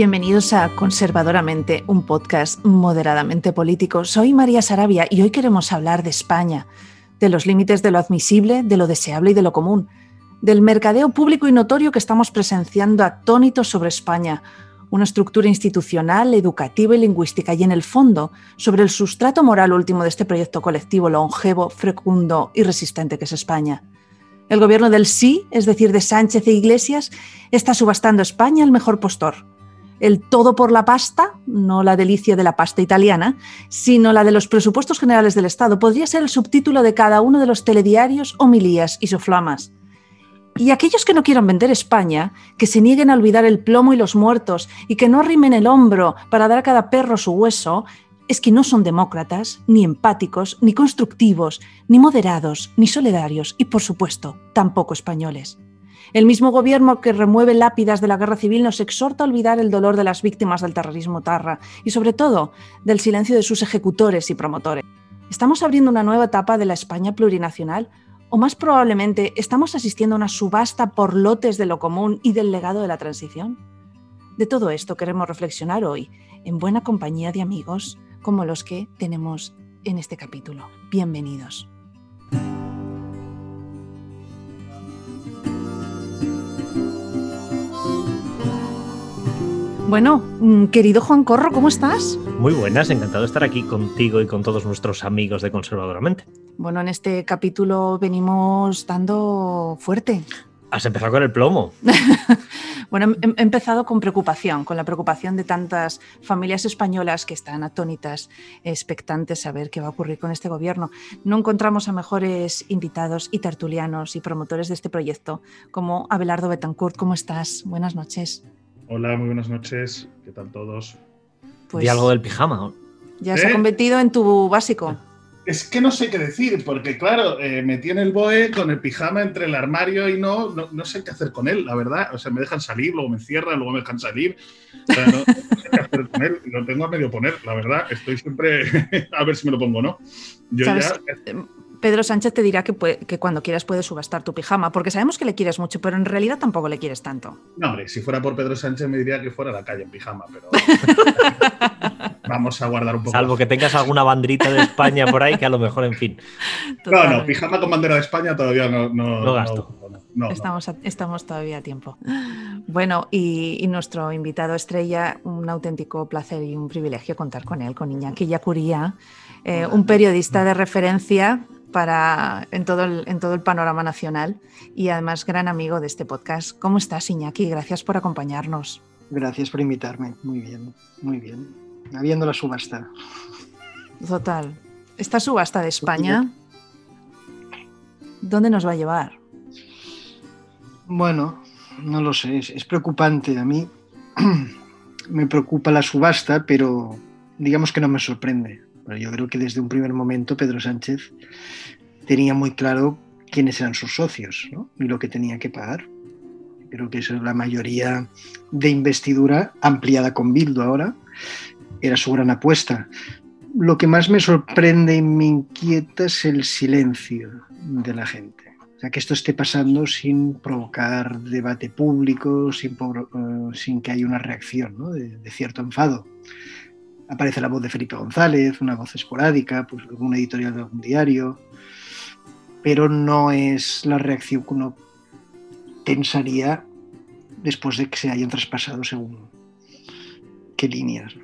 Bienvenidos a Conservadoramente, un podcast moderadamente político. Soy María Sarabia y hoy queremos hablar de España, de los límites de lo admisible, de lo deseable y de lo común, del mercadeo público y notorio que estamos presenciando atónitos sobre España, una estructura institucional, educativa y lingüística y en el fondo sobre el sustrato moral último de este proyecto colectivo longevo, fecundo y resistente que es España. El gobierno del sí, es decir, de Sánchez e Iglesias, está subastando España al mejor postor el todo por la pasta, no la delicia de la pasta italiana, sino la de los presupuestos generales del Estado, podría ser el subtítulo de cada uno de los telediarios, homilías y soflamas. Y aquellos que no quieran vender España, que se nieguen a olvidar el plomo y los muertos y que no arrimen el hombro para dar a cada perro su hueso, es que no son demócratas, ni empáticos, ni constructivos, ni moderados, ni solidarios y, por supuesto, tampoco españoles. El mismo gobierno que remueve lápidas de la guerra civil nos exhorta a olvidar el dolor de las víctimas del terrorismo tarra y sobre todo del silencio de sus ejecutores y promotores. ¿Estamos abriendo una nueva etapa de la España plurinacional? ¿O más probablemente estamos asistiendo a una subasta por lotes de lo común y del legado de la transición? De todo esto queremos reflexionar hoy, en buena compañía de amigos como los que tenemos en este capítulo. Bienvenidos. Bueno, mm, querido Juan Corro, ¿cómo estás? Muy buenas, encantado de estar aquí contigo y con todos nuestros amigos de Conservadoramente. Bueno, en este capítulo venimos dando fuerte. Has empezado con el plomo. bueno, he empezado con preocupación, con la preocupación de tantas familias españolas que están atónitas, expectantes a ver qué va a ocurrir con este gobierno. No encontramos a mejores invitados y tertulianos y promotores de este proyecto como Abelardo Betancourt. ¿Cómo estás? Buenas noches. Hola, muy buenas noches. ¿Qué tal todos? Pues, algo del pijama. Ya se ha ¿Eh? convertido en tu básico. Es que no sé qué decir, porque claro, eh, me tiene el BOE con el pijama entre el armario y no, no, sé qué hacer con él, la verdad. O sea, me dejan salir, luego me encierran, luego me dejan salir. O sea, no, sé qué hacer con él. Lo tengo a medio poner, la verdad. Estoy siempre a ver si me lo pongo o no. Yo ya Pedro Sánchez te dirá que, que, cuando quieras puedes subastar tu pijama, porque sabemos que le quieres mucho, pero en realidad tampoco le quieres tanto. No, hombre, si fuera por Pedro Sánchez me diría que fuera a la calle en pijama, pero vamos a guardar un poco. Salvo que tengas alguna bandrita de España por ahí, que a lo mejor, en fin. No, no, pijama con bandera de España todavía no, no, gasto. estamos, estamos todavía a tiempo. Bueno, y, nuestro invitado estrella, un auténtico placer y un privilegio contar con él, con Iñaki Yacuría, eh, un periodista de referencia para, en, todo el, en todo el panorama nacional y además gran amigo de este podcast. ¿Cómo estás, Iñaki? Gracias por acompañarnos. Gracias por invitarme. Muy bien, muy bien. Habiendo la subasta. Total. ¿Esta subasta de España, dónde nos va a llevar? Bueno, no lo sé. Es, es preocupante. A mí me preocupa la subasta, pero digamos que no me sorprende yo creo que desde un primer momento Pedro Sánchez tenía muy claro quiénes eran sus socios y lo que tenía que pagar. Creo que esa es la mayoría de investidura ampliada con Bildu ahora. Era su gran apuesta. Lo que más me sorprende y me inquieta es el silencio de la gente. O sea, que esto esté pasando sin provocar debate público, sin, eh, que haya una reacción de cierto enfado aparece la voz de Felipe González, una voz esporádica, pues algún editorial de algún diario, pero no es la reacción que uno pensaría después de que se hayan traspasado según qué líneas.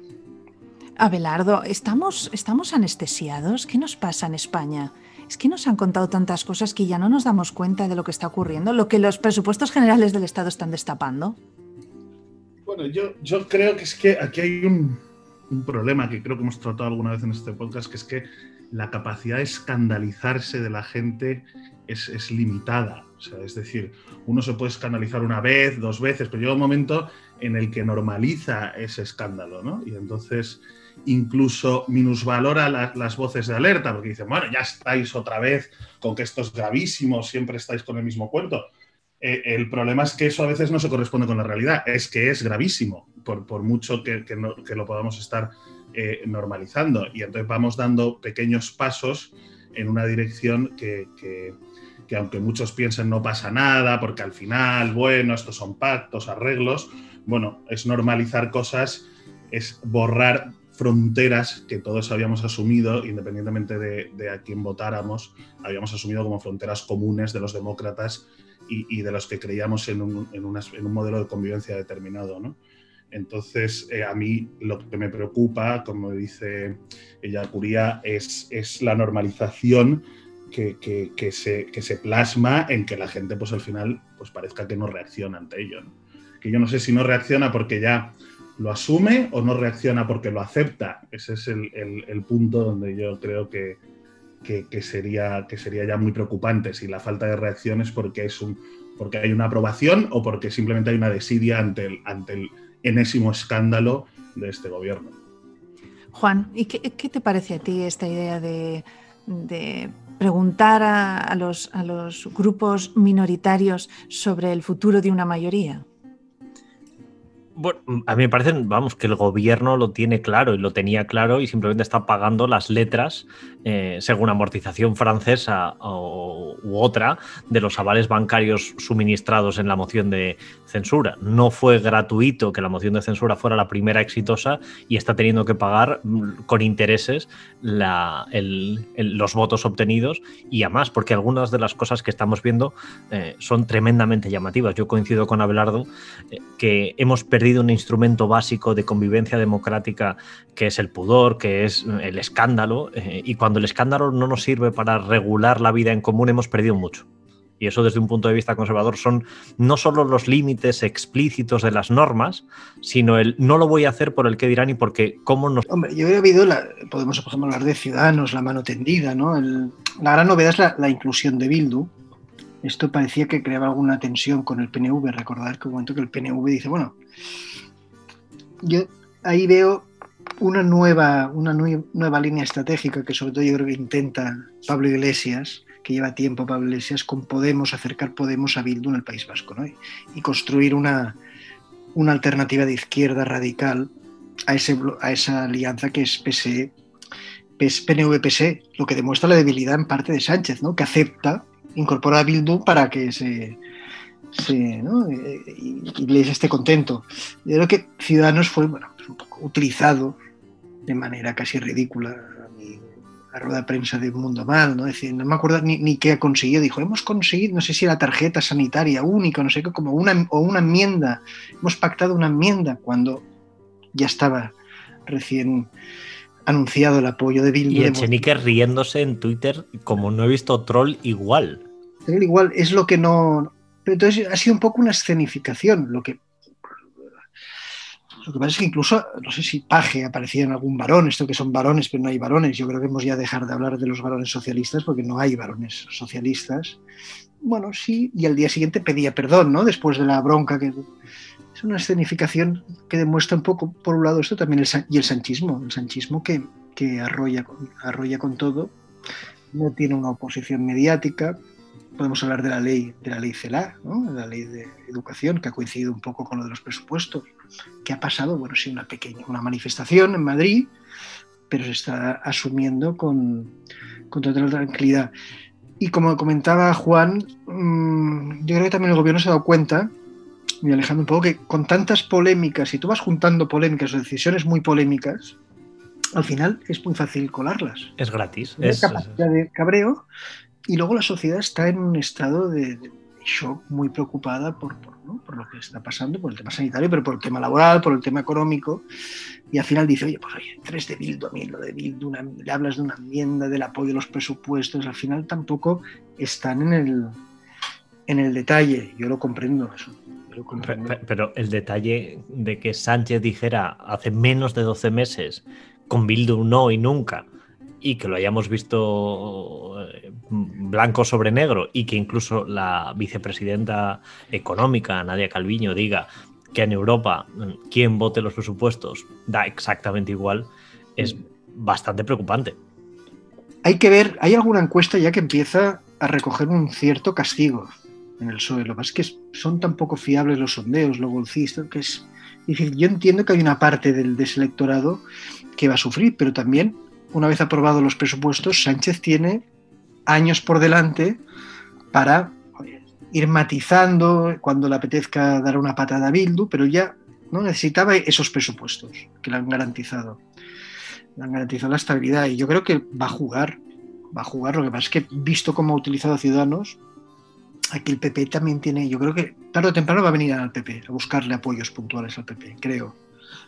Abelardo, ¿estamos, ¿estamos anestesiados? ¿Qué nos pasa en España? Es que nos han contado tantas cosas que ya no nos damos cuenta de lo que está ocurriendo, lo que los presupuestos generales del Estado están destapando. Bueno, yo, yo creo que es que aquí hay un, un problema que creo que hemos tratado alguna vez en este podcast, que es que la capacidad de escandalizarse de la gente es, limitada. O sea, es decir, uno se puede escandalizar una vez, dos veces, pero llega un momento en el que normaliza ese escándalo, ¿no? Y entonces incluso minusvalora las voces de alerta, porque dicen, bueno, ya estáis otra vez con que esto es gravísimo, siempre estáis con el mismo cuento. Eh, el problema es que eso a veces no se corresponde con la realidad, es que es gravísimo, por, mucho que, lo podamos estar eh, normalizando. Y entonces vamos dando pequeños pasos en una dirección que, que aunque muchos piensen no pasa nada, porque al final, bueno, estos son pactos, arreglos, bueno, es normalizar cosas, es borrar fronteras que todos habíamos asumido, independientemente de, a quién votáramos, habíamos asumido como fronteras comunes de los demócratas y, de los que creíamos en un, en, un, modelo de convivencia determinado. ¿no? Entonces, eh, a mí lo que me preocupa, como dice ella Curía, es, es la normalización que, que, se, que, se, plasma en que la gente, pues al final, pues parezca que no reacciona ante ello. Que yo no sé si no reacciona porque ya lo asume o no reacciona porque lo acepta. Ese es el, el, punto donde yo creo que, que, sería, que sería ya muy preocupante. Si la falta de reacción es porque, es un, porque hay una aprobación o porque simplemente hay una desidia ante el, ante el enésimo escándalo de este gobierno. Juan, ¿y qué, qué te parece a ti esta idea de, de preguntar a, los, a los grupos minoritarios sobre el futuro de una mayoría? Bueno, a mí me parece, vamos, que el gobierno lo tiene claro y lo tenía claro y simplemente está pagando las letras eh, según amortización francesa o, u otra de los avales bancarios suministrados en la moción de censura. No fue gratuito que la moción de censura fuera la primera exitosa y está teniendo que pagar mm, con intereses los votos obtenidos y además, porque algunas de las cosas que estamos viendo eh, son tremendamente llamativas. Yo coincido con Abelardo eh, que hemos perdido un instrumento básico de convivencia democrática que es el pudor, que es el escándalo, eh, y cuando el escándalo no nos sirve para regular la vida en común hemos perdido mucho. Y eso desde un punto de vista conservador son no solo los límites explícitos de las normas, sino el no lo voy a hacer por el que dirán y porque cómo nos... Hombre, yo he habido, la, podemos por ejemplo hablar de Ciudadanos, la mano tendida, ¿no? la gran novedad es la inclusión de Bildu, esto parecía que creaba alguna tensión con el PNV. Recordar que un momento que el PNV dice, bueno, yo ahí veo una nueva, una nueva línea estratégica que sobre todo yo creo que intenta Pablo Iglesias, que lleva tiempo Pablo Iglesias, con Podemos, acercar Podemos a Bildu en el País Vasco, ¿no? y, construir una, una alternativa de izquierda radical a, ese, a esa alianza que es PSE, PNV-PSE, lo que demuestra la debilidad en parte de Sánchez, ¿no? que acepta incorporar a Bildu para que se, se ¿no? y esté contento. Yo creo que Ciudadanos fue bueno, pues utilizado de manera casi ridícula la rueda de prensa de Mundo Mal, ¿no? decir, no me acuerdo ni, ni, qué ha conseguido, dijo, hemos conseguido, no sé si la tarjeta sanitaria única, no sé qué, como una, o una enmienda, hemos pactado una enmienda cuando ya estaba recién anunciado el apoyo de Bildu. Y Echenique riéndose en Twitter como no he visto troll igual igual es lo que no. Pero entonces ha sido un poco una escenificación. Lo que, lo que pasa es que incluso, no sé si Paje aparecía en algún varón, esto que son varones, pero no hay varones. Yo creo que hemos ya dejar de hablar de los varones socialistas porque no hay varones socialistas. Bueno, sí, y al día siguiente pedía perdón, ¿no? Después de la bronca que. Es una escenificación que demuestra un poco, por un lado, esto también el, y el sanchismo, el sanchismo que, que arrolla, arrolla con todo, no tiene una oposición mediática, podemos hablar de la ley de la ley CELA, ¿no? la ley de educación, que ha coincidido un poco con lo de los presupuestos. ¿Qué ha pasado? Bueno, sí, una pequeña una manifestación en Madrid, pero se está asumiendo con, con total tranquilidad. Y como comentaba Juan, mm, yo creo que también el gobierno se ha dado cuenta, y alejando un poco, que con tantas polémicas, si tú vas juntando polémicas o decisiones muy polémicas, al final es muy fácil colarlas. Es gratis. Es capacidad de cabreo y luego la sociedad está en un estado de, shock muy preocupada por, por, lo que está pasando, por el tema sanitario, pero por el tema laboral, por el tema económico. Y al final dice, oye, pues oye, tres de Bildu, a mí lo de Bildu, le hablas de una enmienda, del apoyo a los presupuestos, al final tampoco están en el, en el detalle. Yo lo comprendo eso. Pero, el detalle de que Sánchez dijera hace menos de 12 meses, con Bildu no y nunca, y que lo hayamos visto eh, blanco sobre negro y que incluso la vicepresidenta económica, Nadia Calviño, diga que en Europa mm, quien vote los presupuestos da exactamente igual, es bastante preocupante. Hay que ver, hay alguna encuesta ya que empieza a recoger un cierto castigo en el suelo. Lo que pasa es que son tan poco fiables los sondeos, los golcistas, que es. Yo entiendo que hay una parte del, de ese electorado que va a sufrir, pero también una vez aprobados los presupuestos, Sánchez tiene años por delante para ir matizando cuando le apetezca dar una patada a Bildu, pero ya no necesitaba esos presupuestos que le han garantizado. Le han garantizado la estabilidad y yo creo que va a jugar, va a jugar. Lo que pasa es que visto cómo ha utilizado a Ciudadanos, aquí el PP también tiene, yo creo que tarde o temprano va a venir al PP a buscarle apoyos puntuales al PP, creo.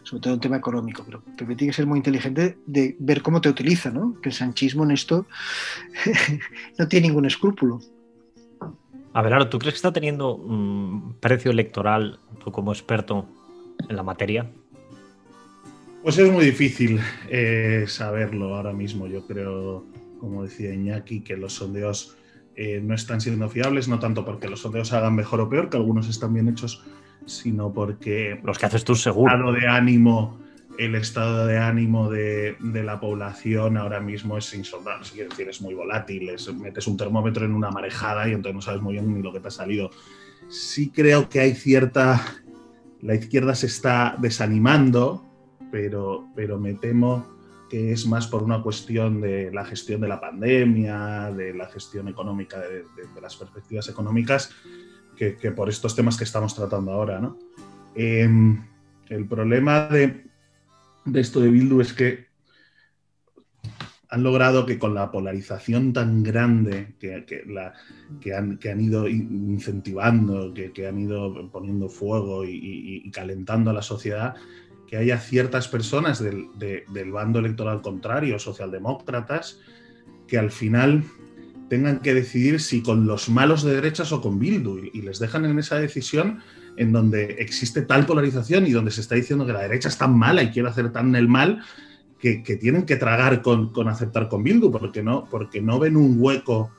Sobre todo en tema económico, pero el PP tiene que ser muy inteligente de ver cómo te utiliza, ¿no? Que el sanchismo en esto no tiene ningún escrúpulo. A ver, ¿tú crees que está teniendo un precio electoral, tú como experto en la materia? Pues es muy difícil eh, saberlo ahora mismo. Yo creo, como decía Iñaki, que los sondeos eh, no están siendo fiables, no tanto porque los sondeos hagan mejor o peor, que algunos están bien hechos, sino porque... Los que haces tú seguro. de ánimo el estado de ánimo de, la población ahora mismo es insoldable, es decir, es muy volátil, metes un termómetro en una marejada y entonces no sabes muy bien ni lo que te ha salido. Sí creo que hay cierta... La izquierda se está desanimando, pero, pero me temo que es más por una cuestión de la gestión de la pandemia, de la gestión económica, de, las perspectivas económicas, que, por estos temas que estamos tratando ahora. ¿no? Em, el problema de, esto de Bildu es que han logrado que con la polarización tan grande que, la, que, han, ido incentivando, que, han ido poniendo fuego y, calentando a la sociedad, que haya ciertas personas del, del, bando electoral contrario, socialdemócratas, que al final tengan que decidir si con los malos de derechas o con Bildu y les dejan en esa decisión en donde existe tal polarización y donde se está diciendo que la derecha es tan mala y quiere hacer tan el mal que, tienen que tragar con, aceptar con Bildu, porque no, porque no ven un hueco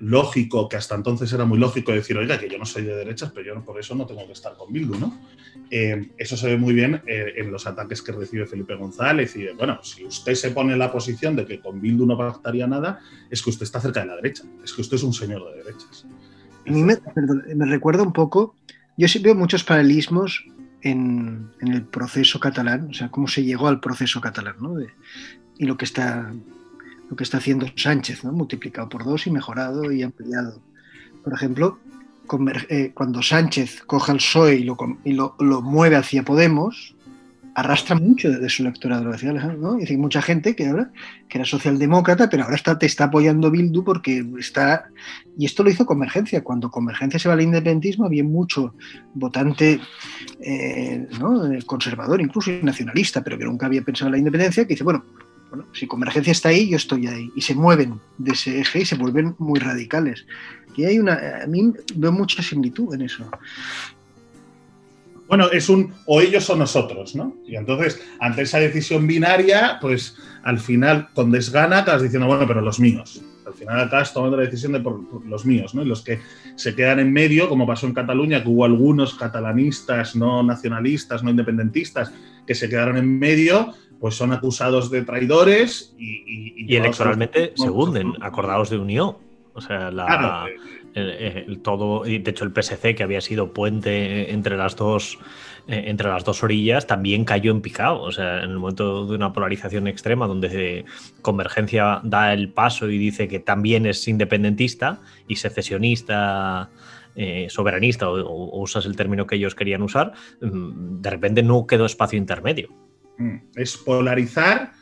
lógico, que hasta entonces era muy lógico decir, oiga, que yo no soy de derechas, pero yo por eso no tengo que estar con Bildu, ¿no? Eh, eso se ve muy bien eh, en los ataques que recibe Felipe González y, bueno, si usted se pone en la posición de que con Bildu no pactaría nada, es que usted está cerca de la derecha, es que usted es un señor de derechas. A mí me, me recuerda un poco yo sí veo muchos paralelismos en, el proceso catalán, o sea, cómo se llegó al proceso catalán, ¿no? y lo que está lo que está haciendo Sánchez, ¿no? multiplicado por dos y mejorado y ampliado. Por ejemplo, eh, cuando Sánchez coja el PSOE y, lo, mueve hacia Podemos, arrastra mucho de su electorado, lo decía Alejandro, ¿no? Y hay mucha gente que era socialdemócrata, pero ahora está, te está apoyando Bildu porque está... Y esto lo hizo Convergencia. Cuando Convergencia se va al independentismo, había mucho votante eh, conservador, incluso nacionalista, pero que nunca había pensado en la independencia, que dice, bueno, bueno, si Convergencia está ahí, yo estoy ahí. Y se mueven de ese eje y se vuelven muy radicales. Y hay una... A mí veo mucha similitud en eso. Bueno, es un o ellos o nosotros, ¿no? Y entonces, ante esa decisión binaria, pues al final, con desgana, acabas diciendo, bueno, pero los míos. Al final acabas tomando la decisión de por, los míos, ¿no? Y los que se quedan en medio, como pasó en Cataluña, que hubo algunos catalanistas, no nacionalistas, no independentistas, que se quedaron en medio, pues son acusados de traidores y... Y, electoralmente se hunden, acordados de unión. O sea, la, el, todo, y de hecho el PSC, que había sido puente entre las dos eh, entre las dos orillas, también cayó en picado. O sea, en el momento de una polarización extrema, donde Convergencia da el paso y dice que también es independentista y secesionista. Eh, soberanista o, usas el término que ellos querían usar, mm, de repente no quedó espacio intermedio. Mm, es polarizar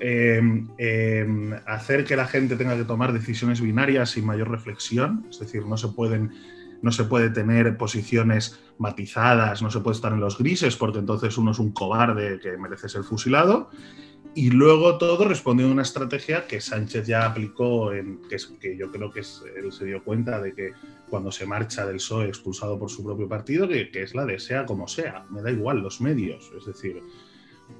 Em, em, hacer que la gente tenga que tomar decisiones binarias sin mayor reflexión, es decir, no se pueden no se puede tener posiciones matizadas, no se puede estar en los grises porque entonces uno es un cobarde que merece ser fusilado. Y luego todo respondiendo a una estrategia que Sánchez ya aplicó, en, que, que yo creo que él se dio cuenta de que cuando se marcha del PSOE expulsado por su propio partido, que, que es la de sea como sea, me da igual los medios, es decir,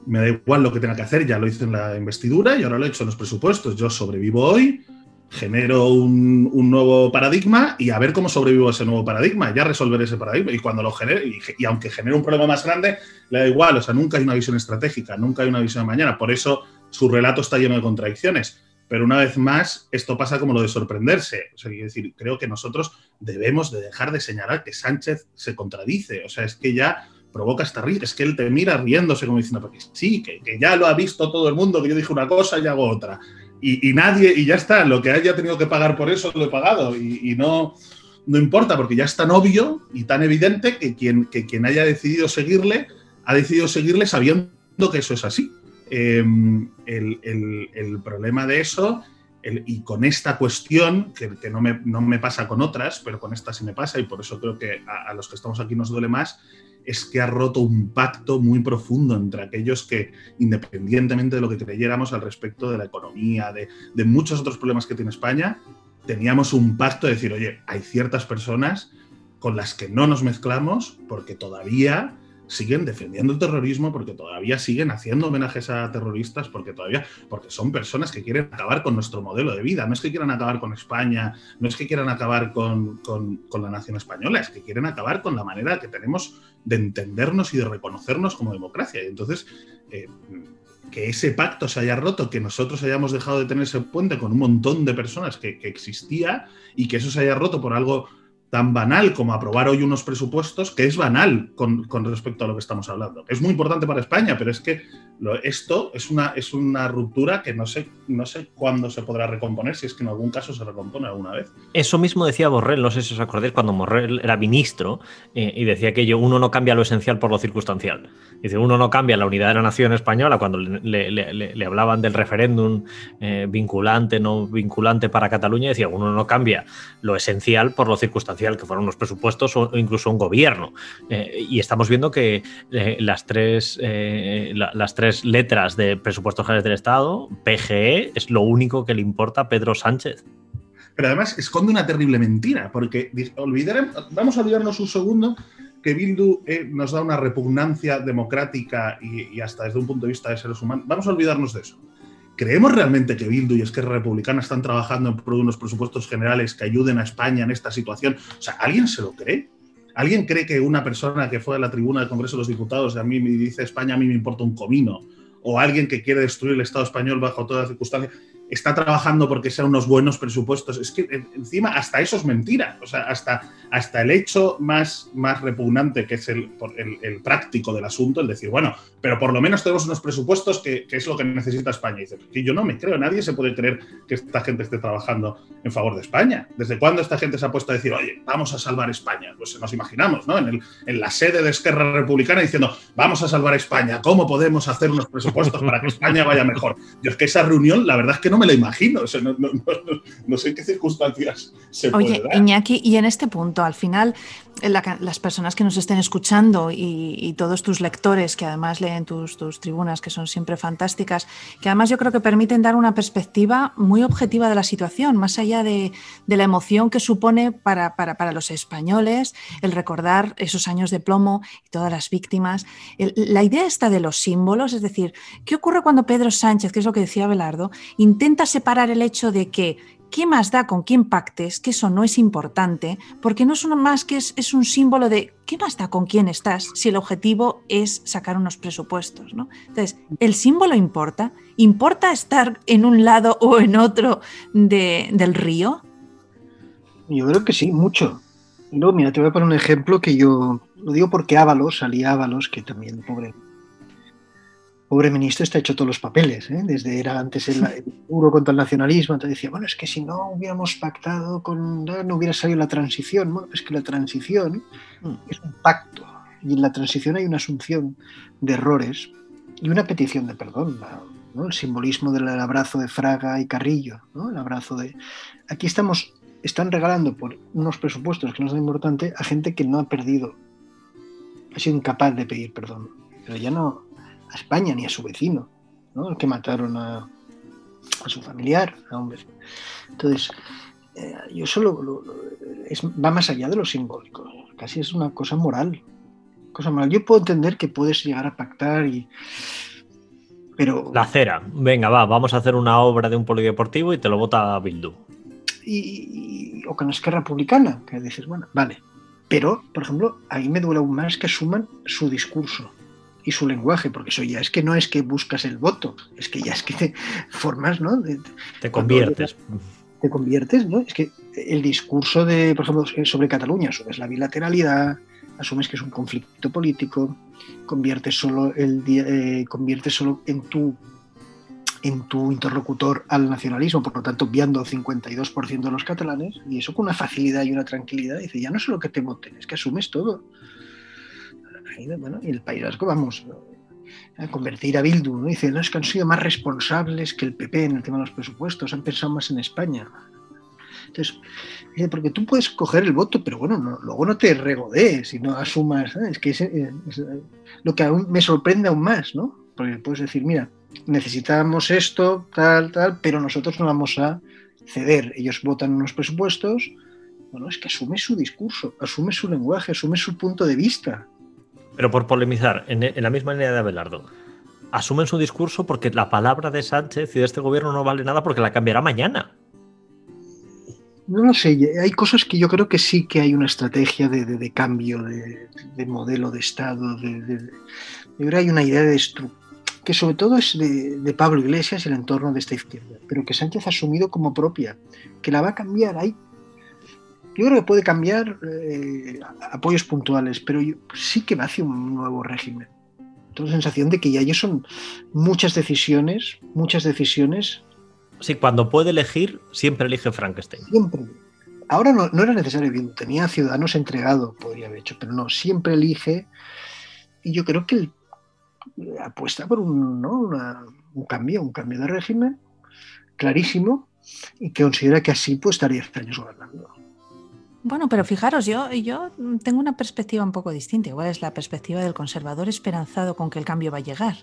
me da igual lo que tenga que hacer, ya lo hice en la investidura y ahora lo he hecho en los presupuestos. Yo sobrevivo hoy, genero un, nuevo paradigma y a ver cómo sobrevivo a ese nuevo paradigma, ya resolver ese paradigma. Y cuando lo genere, y, aunque genere un problema más grande, le da igual, o sea, nunca hay una visión estratégica, nunca hay una visión de mañana. Por eso su relato está lleno de contradicciones. Pero una vez más, esto pasa como lo de sorprenderse. O sea, decir, creo que nosotros debemos de dejar de señalar que Sánchez se contradice. O sea, es que ya provoca esta risa. Es que él te mira riéndose como diciendo, porque sí, que, ya lo ha visto todo el mundo, que yo dije una cosa y hago otra. Y, nadie, y ya está, lo que haya tenido que pagar por eso lo he pagado. Y, no, no importa porque ya es tan obvio y tan evidente que quien, que quien haya decidido seguirle ha decidido seguirle sabiendo que eso es así. Em, el, problema de eso, y con esta cuestión, que, no, me, no, me, pasa con otras, pero con esta sí me pasa, y por eso creo que a, los que estamos aquí nos duele más, es que ha roto un pacto muy profundo entre aquellos que, independientemente de lo que creyéramos al respecto de la economía, de, muchos otros problemas que tiene España, teníamos un pacto de decir, oye, hay ciertas personas con las que no nos mezclamos porque todavía siguen defendiendo el terrorismo, porque todavía siguen haciendo homenajes a terroristas, porque todavía, porque son personas que quieren acabar con nuestro modelo de vida. No es que quieran acabar con España, no es que quieran acabar con, la nación española, es que quieren acabar con la manera que tenemos de entendernos y de reconocernos como democracia. Y entonces, eh, que ese pacto se haya roto, que nosotros hayamos dejado de tener ese puente con un montón de personas que existía y que eso se haya roto por algo tan banal como aprobar hoy unos presupuestos, que es banal con, respecto a lo que estamos hablando. Es muy importante para España, pero es que esto es una, es una ruptura que no sé, no sé cuándo se podrá recomponer, si es que en algún caso se recompone alguna vez. Eso mismo decía Borrell, no sé si os acordáis, cuando Borrell era ministro eh, y decía que uno no cambia lo esencial por lo circunstancial. Dice, uno no cambia la unidad de la nación española cuando le, hablaban del referéndum eh, vinculante, no vinculante para Cataluña, decía, uno no cambia lo esencial por lo circunstancial, que fueron unos presupuestos o incluso un gobierno. Eh, y estamos viendo que las, tres, las tres letras de presupuestos generales del Estado, PGE, es lo único que le importa a Pedro Sánchez. Pero además esconde una terrible mentira, porque vamos a olvidarnos un segundo que Bildu eh, nos da una repugnancia democrática y, hasta desde un punto de vista de seres humanos. Vamos a olvidarnos de eso. ¿Creemos realmente que Bildu y Esquerra Republicana están trabajando en pro de unos presupuestos generales que ayuden a España en esta situación? O sea, ¿alguien se lo cree? ¿Alguien cree que una persona que fue a la tribuna del Congreso de los Diputados a mí me dice España a mí me importa un comino? O alguien que quiere destruir el Estado español bajo todas las circunstancias está trabajando porque sean unos buenos presupuestos. Es que encima hasta eso es mentira. O sea, hasta, hasta el hecho más, más repugnante, que es el, el, práctico del asunto, el decir, bueno, pero por lo menos tenemos unos presupuestos que, es lo que necesita España. Y que yo no me creo, nadie se puede creer que esta gente esté trabajando en favor de España. ¿Desde cuándo esta gente se ha puesto a decir, oye, vamos a salvar España? Pues nos imaginamos, ¿no? En, el, en la sede de Esquerra Republicana diciendo, vamos a salvar España, ¿cómo podemos hacer unos presupuestos para que España vaya mejor? Yo es que esa reunión, la verdad es que no me la imagino, no, sé en qué circunstancias se Oye, Iñaki, y en este punto, al final, las personas que nos estén escuchando y, todos tus lectores, que además leen tus, tus, tribunas, que son siempre fantásticas, que además yo creo que permiten dar una perspectiva muy objetiva de la situación, más allá de, la emoción que supone para, para, los españoles el recordar esos años de plomo y todas las víctimas. la idea está de los símbolos, es decir, ¿qué ocurre cuando Pedro Sánchez, que es lo que decía Belardo, intenta separar el hecho de que ¿qué más da con quién pactes? Que eso no es importante, porque no es más que es, un símbolo de ¿qué más da con quién estás si el objetivo es sacar unos presupuestos? ¿no? Entonces, ¿el símbolo importa? ¿Importa estar en un lado o en otro del río? Yo creo que sí, mucho. No, mira, te voy a poner un ejemplo que yo lo digo porque Ábalos, salía Ábalos, que también, pobre, pobre ministro está hecho todos los papeles, ¿eh? desde era antes el, puro contra el nacionalismo, entonces decía, bueno, es que si no hubiéramos pactado con, no, hubiera salido la transición, bueno, es que la transición mm. es un pacto y en la transición hay una asunción de errores y una petición de perdón, el simbolismo del abrazo de Fraga y Carrillo, ¿no? el abrazo de... Aquí estamos, están regalando por unos presupuestos que no son importantes a gente que no ha perdido, ha sido incapaz de pedir perdón, pero ya no, a España ni a su vecino, ¿no? el que mataron a, su familiar, a un vecino. Entonces, eh, yo solo va más allá de lo simbólico, casi es una cosa moral. Cosa moral. Yo puedo entender que puedes llegar a pactar y. Pero. La cera. Venga, va, vamos a hacer una obra de un polideportivo y te lo vota Bildu. Y, o con la Esquerra Republicana, que dices, bueno, vale. Pero, por ejemplo, a mí me duele aún más que asuman su discurso y su lenguaje, porque eso ya es que no es que buscas el voto, es que ya es que te formas, ¿no? te conviertes. Te conviertes, ¿no? Es que el discurso de, por ejemplo, sobre Cataluña, asumes la bilateralidad, asumes que es un conflicto político, conviertes solo el eh, conviertes solo en tu en tu interlocutor al nacionalismo, por lo tanto obviando al 52% de los catalanes, y eso con una facilidad y una tranquilidad, dice, ya no solo que te voten, es que asumes todo. Bueno, y el País Vasco, vamos, a convertir a Bildu, ¿no? dice, no, es que han sido más responsables que el PP en el tema de los presupuestos, han pensado más en España. Entonces, porque tú puedes coger el voto, pero bueno, luego no te regodees y no asumas. Es que es, lo que aún me sorprende aún más, ¿no? Porque puedes decir, mira, necesitamos esto, tal, tal, pero nosotros no vamos a ceder. Ellos votan unos presupuestos. Bueno, es que asume su discurso, asume su lenguaje, asume su punto de vista. Pero por polemizar, en, la misma línea de Abelardo, asumen su discurso porque la palabra de Sánchez y de este gobierno no vale nada porque la cambiará mañana. No lo sé, hay cosas que yo creo que sí que hay una estrategia de, cambio de, modelo de Estado, de, de, hay una idea de que sobre todo es de, Pablo Iglesias y el entorno de esta izquierda, pero que Sánchez ha asumido como propia, que la va a cambiar. Hay, yo creo que puede cambiar eh, apoyos puntuales, pero sí que va hacia un nuevo régimen. Tengo la sensación de que ya son muchas decisiones, muchas decisiones Sí, cuando puede elegir, siempre elige Frankenstein. Siempre. Ahora no, era necesario, tenía Ciudadanos entregado, podría haber hecho, pero no, siempre elige. Y yo creo que apuesta por un, un cambio, un cambio de régimen clarísimo y que considera que así pues estaría años gobernando. Bueno, pero fijaros, yo, yo tengo una perspectiva un poco distinta. Igual es la perspectiva del conservador esperanzado con que el cambio va a llegar.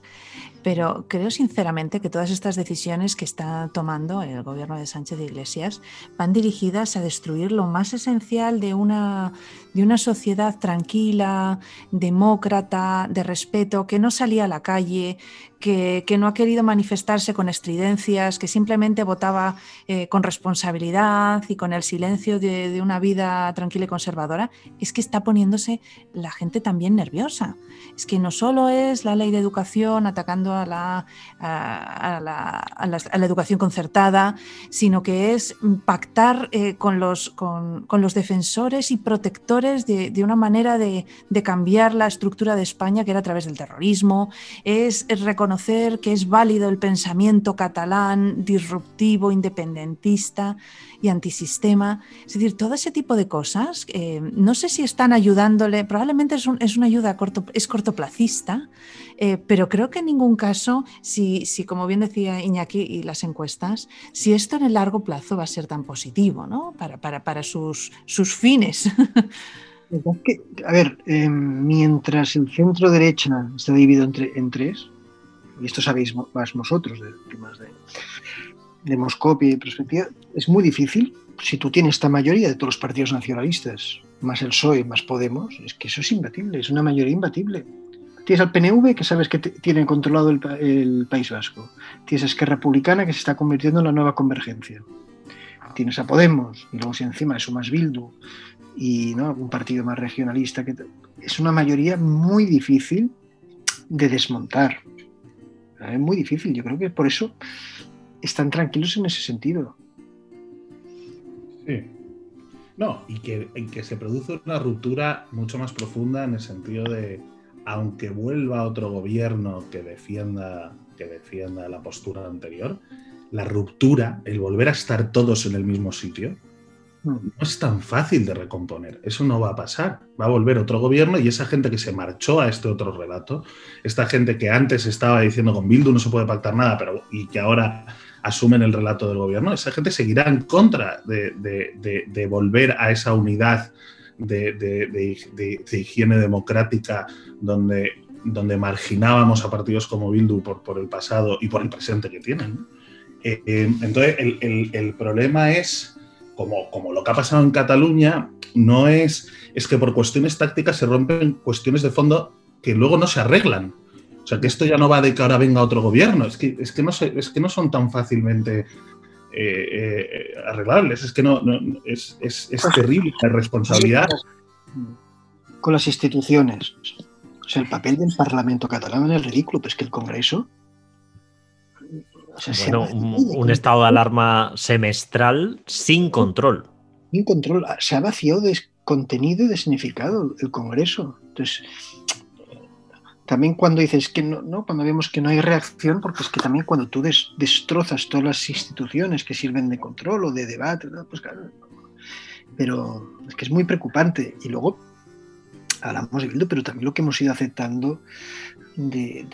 Pero creo sinceramente que todas estas decisiones que está tomando el gobierno de Sánchez de Iglesias van dirigidas a destruir lo más esencial de una, de una sociedad tranquila, demócrata, de respeto, que no salía a la calle, que, no ha querido manifestarse con estridencias, que simplemente votaba eh, con responsabilidad y con el silencio de, una vida tranquila y conservadora, es que está poniéndose la gente también nerviosa. Es que no solo es la ley de educación atacando a la, a, la, educación concertada, sino que es pactar eh, con, los, con, los defensores y protectores de, una manera de, de cambiar la estructura de España que era a través del terrorismo, es reconocer que es válido el pensamiento catalán disruptivo, independentista y antisistema. Es decir, todo ese tipo de cosas, eh, no sé si están ayudándole, probablemente es, es una ayuda corto, es cortoplacista, eh, pero creo que en ningún caso, si, si, como bien decía Iñaki y las encuestas, si esto en el largo plazo va a ser tan positivo ¿no? para, para, para sus, sus fines. a ver, eh, mientras el centro derecha está dividido entre, en tres, y esto sabéis más vosotros de temas de, de Moscopia y perspectiva, es muy difícil si tú tienes esta mayoría de todos los partidos nacionalistas, más el PSOE, más Podemos, es que eso es imbatible, es una mayoría imbatible. Tienes al PNV, que sabes que tiene controlado el, País Vasco. Tienes a Esquerra Republicana, que se está convirtiendo en la nueva convergencia. Tienes a Podemos, y luego si encima eso más Bildu, y ¿no? algún partido más regionalista. que Es una mayoría muy difícil de desmontar. Es muy difícil. Yo creo que por eso están tranquilos en ese sentido. Sí. No, y que, que se produce una ruptura mucho más profunda en el sentido de, aunque vuelva otro gobierno que defienda, que defienda la postura anterior, la ruptura, el volver a estar todos en el mismo sitio, no es tan fácil de recomponer. Eso no va a pasar. Va a volver otro gobierno y esa gente que se marchó a este otro relato, esta gente que antes estaba diciendo con Bildu no se puede pactar nada, pero y que ahora asumen el relato del gobierno, esa gente seguirá en contra de, volver a esa unidad de, higiene democrática donde, donde marginábamos a partidos como Bildu por, por el pasado y por el presente que tienen. Eh, eh, entonces, el problema es como, lo que ha pasado en Cataluña, no es, es que por cuestiones tácticas se rompen cuestiones de fondo que luego no se arreglan. O sea, que esto ya no va de que ahora venga otro gobierno, es que, es que, no, es que no son tan fácilmente eh, eh, arreglables, es que no, es, es, es terrible la responsabilidad. Con las instituciones. O sea, el papel del Parlamento catalán es ridículo, pero es que el Congreso bueno, un, estado de alarma semestral sin control. Sin control. Se ha vaciado de contenido y de significado el Congreso. Entonces, también cuando dices que no, ¿no? cuando vemos que no hay reacción, porque es que también cuando tú destrozas todas las instituciones que sirven de control o de debate, pues claro, pero es que es muy preocupante. Y luego hablamos de Bildu, pero también lo que hemos ido aceptando de,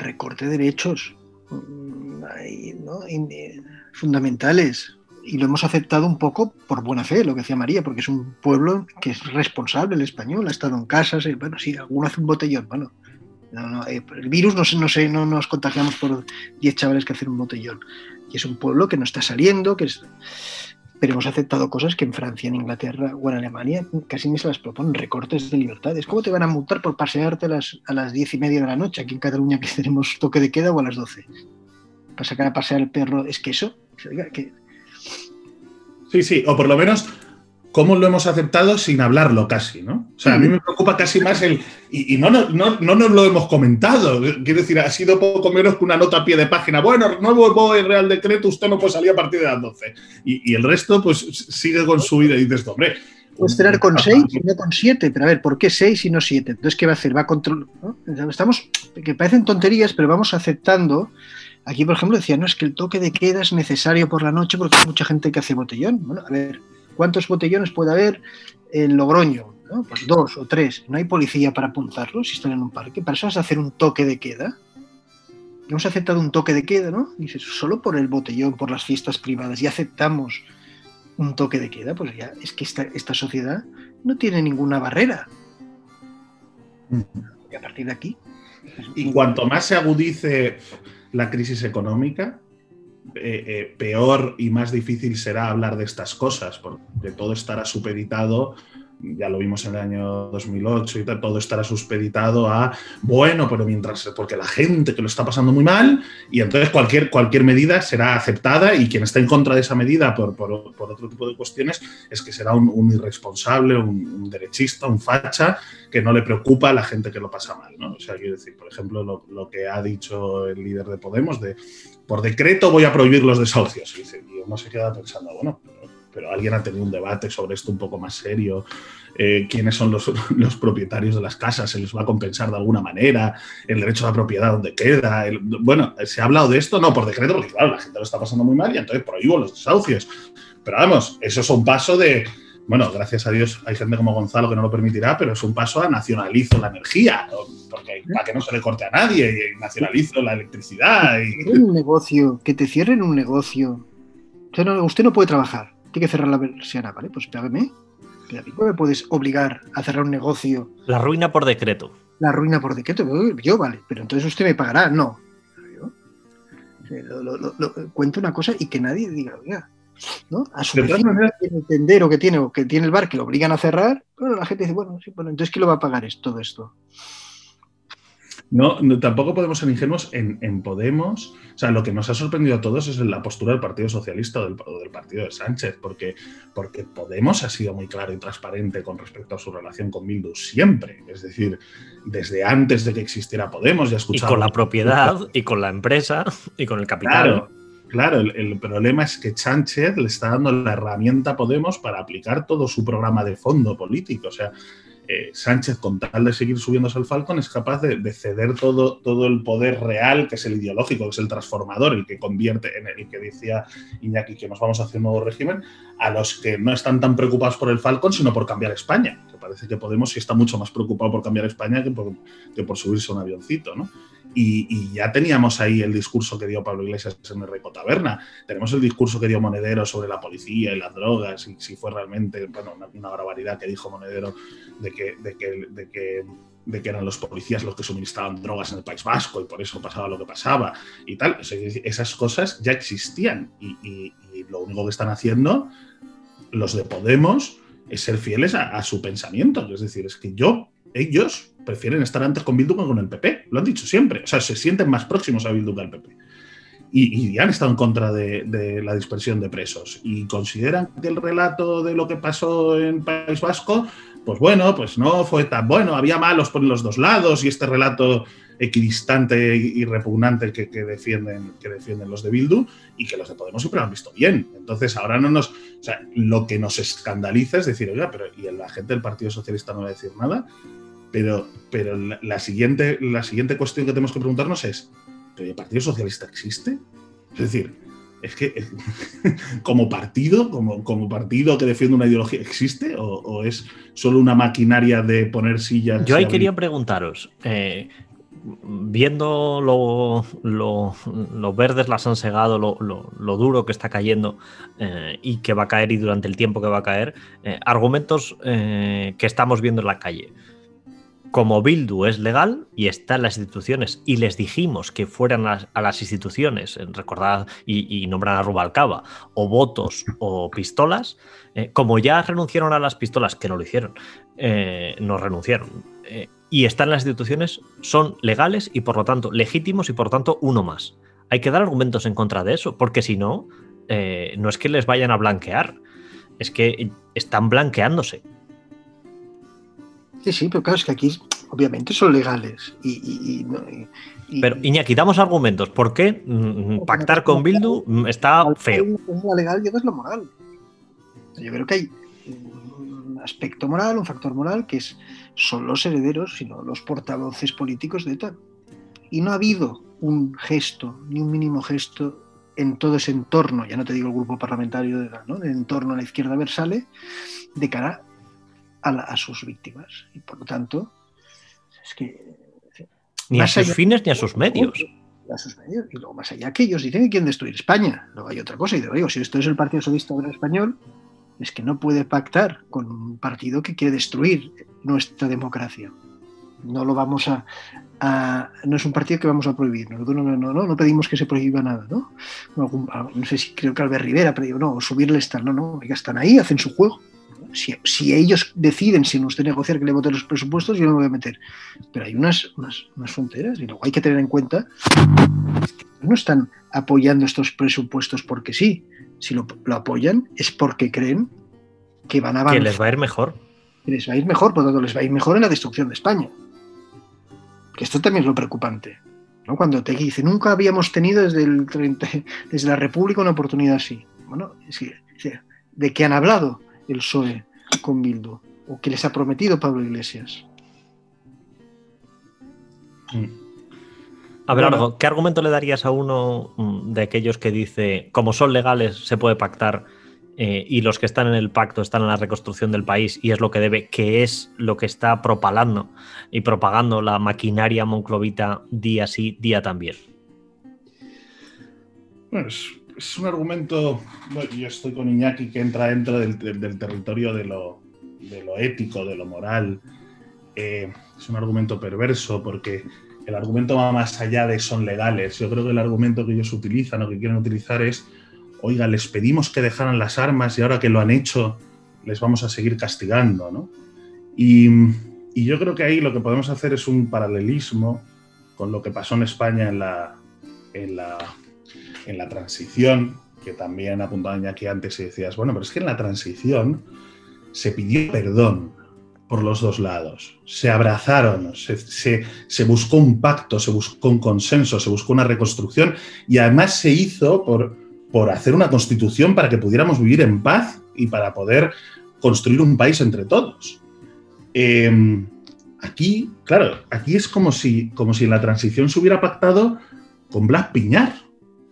recorte de derechos mm, eh, fundamentales. Y lo hemos aceptado un poco por buena fe, lo que decía María, porque es un pueblo que es responsable, el español, ha estado en casas, bueno, sí, alguno hace un botellón, bueno, eh, el virus no, no, sé, no nos contagiamos por 10 chavales que hacen un botellón. Y es un pueblo que no está saliendo, que es pero hemos aceptado cosas que en Francia, en Inglaterra o en Alemania casi ni se las proponen, recortes de libertades. ¿Cómo te van a multar por pasearte a las, a las diez y media de la noche aquí en Cataluña que tenemos toque de queda o a las 12? Para sacar a pasear el perro, es que eso, Sí, sí, o por lo menos cómo lo hemos aceptado sin hablarlo casi, ¿no? O sea, a mí me preocupa casi más el... Y, no, no, no, nos lo hemos comentado. Quiero decir, ha sido poco menos que una nota a pie de página. Bueno, nuevo el Real Decreto, usted no puede salir a partir de las 12. Y, el resto, pues, sigue con su vida y dices, hombre... Puedes tener con 6 y no con 7, pero a ver, ¿por qué 6 y no 7? Entonces, ¿qué va a hacer? Va a controlar... Estamos... que parecen tonterías, pero vamos aceptando... Aquí, por ejemplo, decía, no, es que el toque de queda es necesario por la noche porque hay mucha gente que hace botellón. Bueno, a ver, ¿Cuántos botellones puede haber en Logroño? Pues dos o tres. No hay policía para apuntarlos si están en un parque. Para eso vas a hacer un toque de queda. Hemos aceptado un toque de queda, ¿no? Dices, solo por el botellón, por las fiestas privadas, y aceptamos un toque de queda, pues ya es que esta, esta sociedad no tiene ninguna barrera. Mm. Y a partir de aquí. Y cuanto más se agudice la crisis económica, eh, eh, peor y más difícil será hablar de estas cosas, porque todo estará supeditado ya lo vimos en el año 2008 y todo estará suspeditado a, bueno, pero mientras, porque la gente que lo está pasando muy mal y entonces cualquier, cualquier medida será aceptada y quien está en contra de esa medida por, por, otro tipo de cuestiones es que será un, irresponsable, un, derechista, un facha que no le preocupa a la gente que lo pasa mal, ¿no? O sea, quiero decir, por ejemplo, lo, que ha dicho el líder de Podemos de, por decreto voy a prohibir los desahucios. Y, uno se queda pensando, bueno, alguien ha tenido un debate sobre esto un poco más serio. Eh, quiénes son los, propietarios de las casas, se les va a compensar de alguna manera, el derecho a la propiedad donde queda. bueno, se ha hablado de esto, no por decreto, porque claro, la gente lo está pasando muy mal y entonces prohíbo los desahucios. Pero vamos, eso es un paso de, bueno, gracias a Dios hay gente como Gonzalo que no lo permitirá, pero es un paso a nacionalizo la energía, porque para que no se le corte a nadie, y nacionalizo la electricidad. Y... Un negocio, que te cierren un negocio. Usted no puede trabajar tiene que cerrar la persiana, ¿vale? Pues págame. ¿Cómo me puedes obligar a cerrar un negocio? La ruina por decreto. La ruina por decreto, yo vale, pero entonces usted me pagará. No. cuento una cosa y que nadie diga, oiga, ¿no? A su vez tiene entender o que tiene, o que tiene el bar que lo obligan a cerrar, bueno, la gente dice, bueno, sí, bueno, entonces ¿quién lo va a pagar es, todo esto? No, tampoco podemos ser ingenuos en, Podemos. O sea, lo que nos ha sorprendido a todos es la postura del Partido Socialista o del, partido de Sánchez, porque, porque Podemos ha sido muy claro y transparente con respecto a su relación con Bildu siempre. Es decir, desde antes de que existiera Podemos, ya escuchado. Y con la propiedad, y con la empresa, y con el capital. Claro. Claro, el, problema es que Sánchez le está dando la herramienta a Podemos para aplicar todo su programa de fondo político. O sea, eh, Sánchez, con tal de seguir subiéndose al Falcon, es capaz de, ceder todo, todo, el poder real, que es el ideológico, que es el transformador, el que convierte en el que decía Iñaki que nos vamos hacia un nuevo régimen, a los que no están tan preocupados por el Falcon, sino por cambiar España. Que parece que Podemos sí está mucho más preocupado por cambiar España que por, que por subirse a un avioncito, ¿no? Y, ya teníamos ahí el discurso que dio Pablo Iglesias en el Reco Taberna. Tenemos el discurso que dio Monedero sobre la policía y las drogas, y si fue realmente bueno, una, una barbaridad que dijo Monedero de que, de que, de que eran los policías los que suministraban drogas en el País Vasco y por eso pasaba lo que pasaba y tal. esas cosas ya existían y, lo único que están haciendo los de Podemos es ser fieles a, su pensamiento. Es decir, es que yo, ellos prefieren estar antes con Bildu que con el PP. Lo han dicho siempre. O sea, se sienten más próximos a Bildu que al PP. Y, han estado en contra de, la dispersión de presos. Y consideran que el relato de lo que pasó en País Vasco, pues bueno, pues no fue tan bueno. Había malos por los dos lados y este relato equidistante y repugnante que, defienden, que defienden los de Bildu y que los de Podemos siempre lo han visto bien. Entonces ahora no nos... O sea, lo que nos escandaliza es decir, oiga, pero ¿y la gente del Partido Socialista no va a decir nada? Pero, pero la, siguiente, la siguiente cuestión que tenemos que preguntarnos es, ¿el Partido Socialista existe? Es decir, es que como partido, como, como partido que defiende una ideología, ¿existe? ¿O, es solo una maquinaria de poner sillas? Yo ahí quería preguntaros, eh, viendo lo, lo, verdes las han segado, lo, duro que está cayendo eh, y que va a caer y durante el tiempo que va a caer, eh, argumentos que estamos viendo en la calle como Bildu es legal y está en las instituciones y les dijimos que fueran a, las instituciones, recordad y, y, nombrar a Rubalcaba, o votos o pistolas, eh, como ya renunciaron a las pistolas, que no lo hicieron, eh, no renunciaron, eh, y están en las instituciones, son legales y por lo tanto legítimos y por lo tanto uno más. Hay que dar argumentos en contra de eso, porque si no, no es que les vayan a blanquear, es que están blanqueándose. Sí, sí, pero claro, es que aquí obviamente son legales. Y, pero Iñaki, damos argumentos. ¿Por qué mm, pactar con Bildu mm, está feo? Es la legal y es lo moral. Yo creo que hay un aspecto moral, un factor moral, que es, son los herederos, sino los portavoces políticos de ETA. Y no ha habido un gesto, ni un mínimo gesto en todo ese entorno, ya no te digo el grupo parlamentario de ¿no? el entorno a la izquierda versale, de cara a, sus víctimas. Y por lo tanto, es que. Ni a sus fines ni a sus medios. A sus medios. Y luego, más allá que ellos dicen que quieren destruir España. Luego hay otra cosa. Y digo, si esto es el Partido Socialista Obrero Español, es que no puede pactar con un partido que quiere destruir nuestra democracia. No lo vamos a, no es un partido que vamos a prohibir. Nosotros no, no, no, no pedimos que se prohíba nada, ¿no? No, sé si creo que Albert Rivera pedido, no, subirle tal, no, no, ya están ahí, hacen su juego si, ellos deciden sin usted negociar que le voten los presupuestos, yo no me voy a meter. Pero hay unas, unas, fronteras y luego hay que tener en cuenta que no están apoyando estos presupuestos porque sí. Si lo, apoyan es porque creen que van a avanzar. Que les va a ir mejor. Que les va a ir mejor, por lo tanto, les va a ir mejor en la destrucción de España. Que esto también es lo preocupante. ¿no? Cuando te dice, nunca habíamos tenido desde, el desde la República una oportunidad así. Bueno, ¿de qué han hablado? El PSOE con Bildu o que les ha prometido Pablo Iglesias. A ver, ¿qué argumento le darías a uno mm, de aquellos que dice, como son legales, se puede pactar eh, y los que están en el pacto están en la reconstrucción del país y es lo que debe, que es lo que está propalando y propagando la maquinaria monclovita día sí, día también? Pues es un argumento, yo estoy con Iñaki, que entra dentro del, territorio de lo, ético, de lo moral. Eh, es un argumento perverso porque el argumento va más allá de son legales. Yo creo que el argumento que ellos utilizan o que quieren utilizar es, oiga, les pedimos que dejaran las armas y ahora que lo han hecho, les vamos a seguir castigando, ¿no? Y, yo creo que ahí lo que podemos hacer es un paralelismo con lo que pasó en España en en la en la transición, que también apuntaban aquí antes y decías, bueno, pero es que en la transición se pidió perdón por los dos lados, se abrazaron, se, buscó un pacto, se buscó un consenso, se buscó una reconstrucción y además se hizo por, por hacer una constitución para que pudiéramos vivir en paz y para poder construir un país entre todos. Em, aquí, claro, aquí es como si, como si en la transición se hubiera pactado con Blas Piñar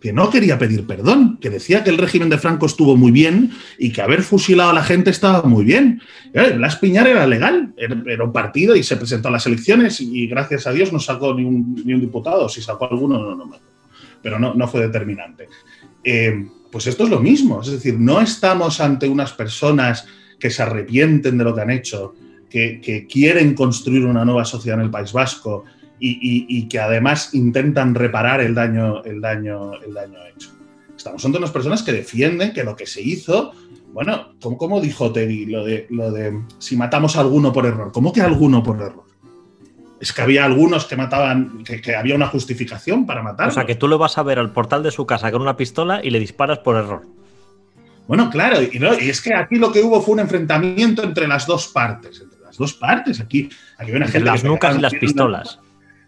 que no quería pedir perdón, que decía que el régimen de Franco estuvo muy bien y que haber fusilado a la gente estaba muy bien. Blas Piñar era legal, era un partido y se presentó a las elecciones y gracias a Dios no sacó ni un, diputado, si sacó alguno, no, no, pero no, no fue determinante. Eh, pues esto es lo mismo, es decir, no estamos ante unas personas que se arrepienten de lo que han hecho, que quieren construir una nueva sociedad en el País Vasco, y, que además intentan reparar el daño, el, daño, el daño hecho. Estamos ante unas personas que defienden que lo que se hizo, bueno, como, dijo Teddy, lo de, lo de si matamos a alguno por error, ¿cómo que alguno por error? Es que había algunos que mataban, que, había una justificación para matar. O sea, que tú lo vas a ver al portal de su casa con una pistola y le disparas por error. Bueno, claro, y, y, es que aquí lo que hubo fue un enfrentamiento entre las dos partes, entre las dos partes. Aquí, aquí una gente. Las nucas y las pistolas.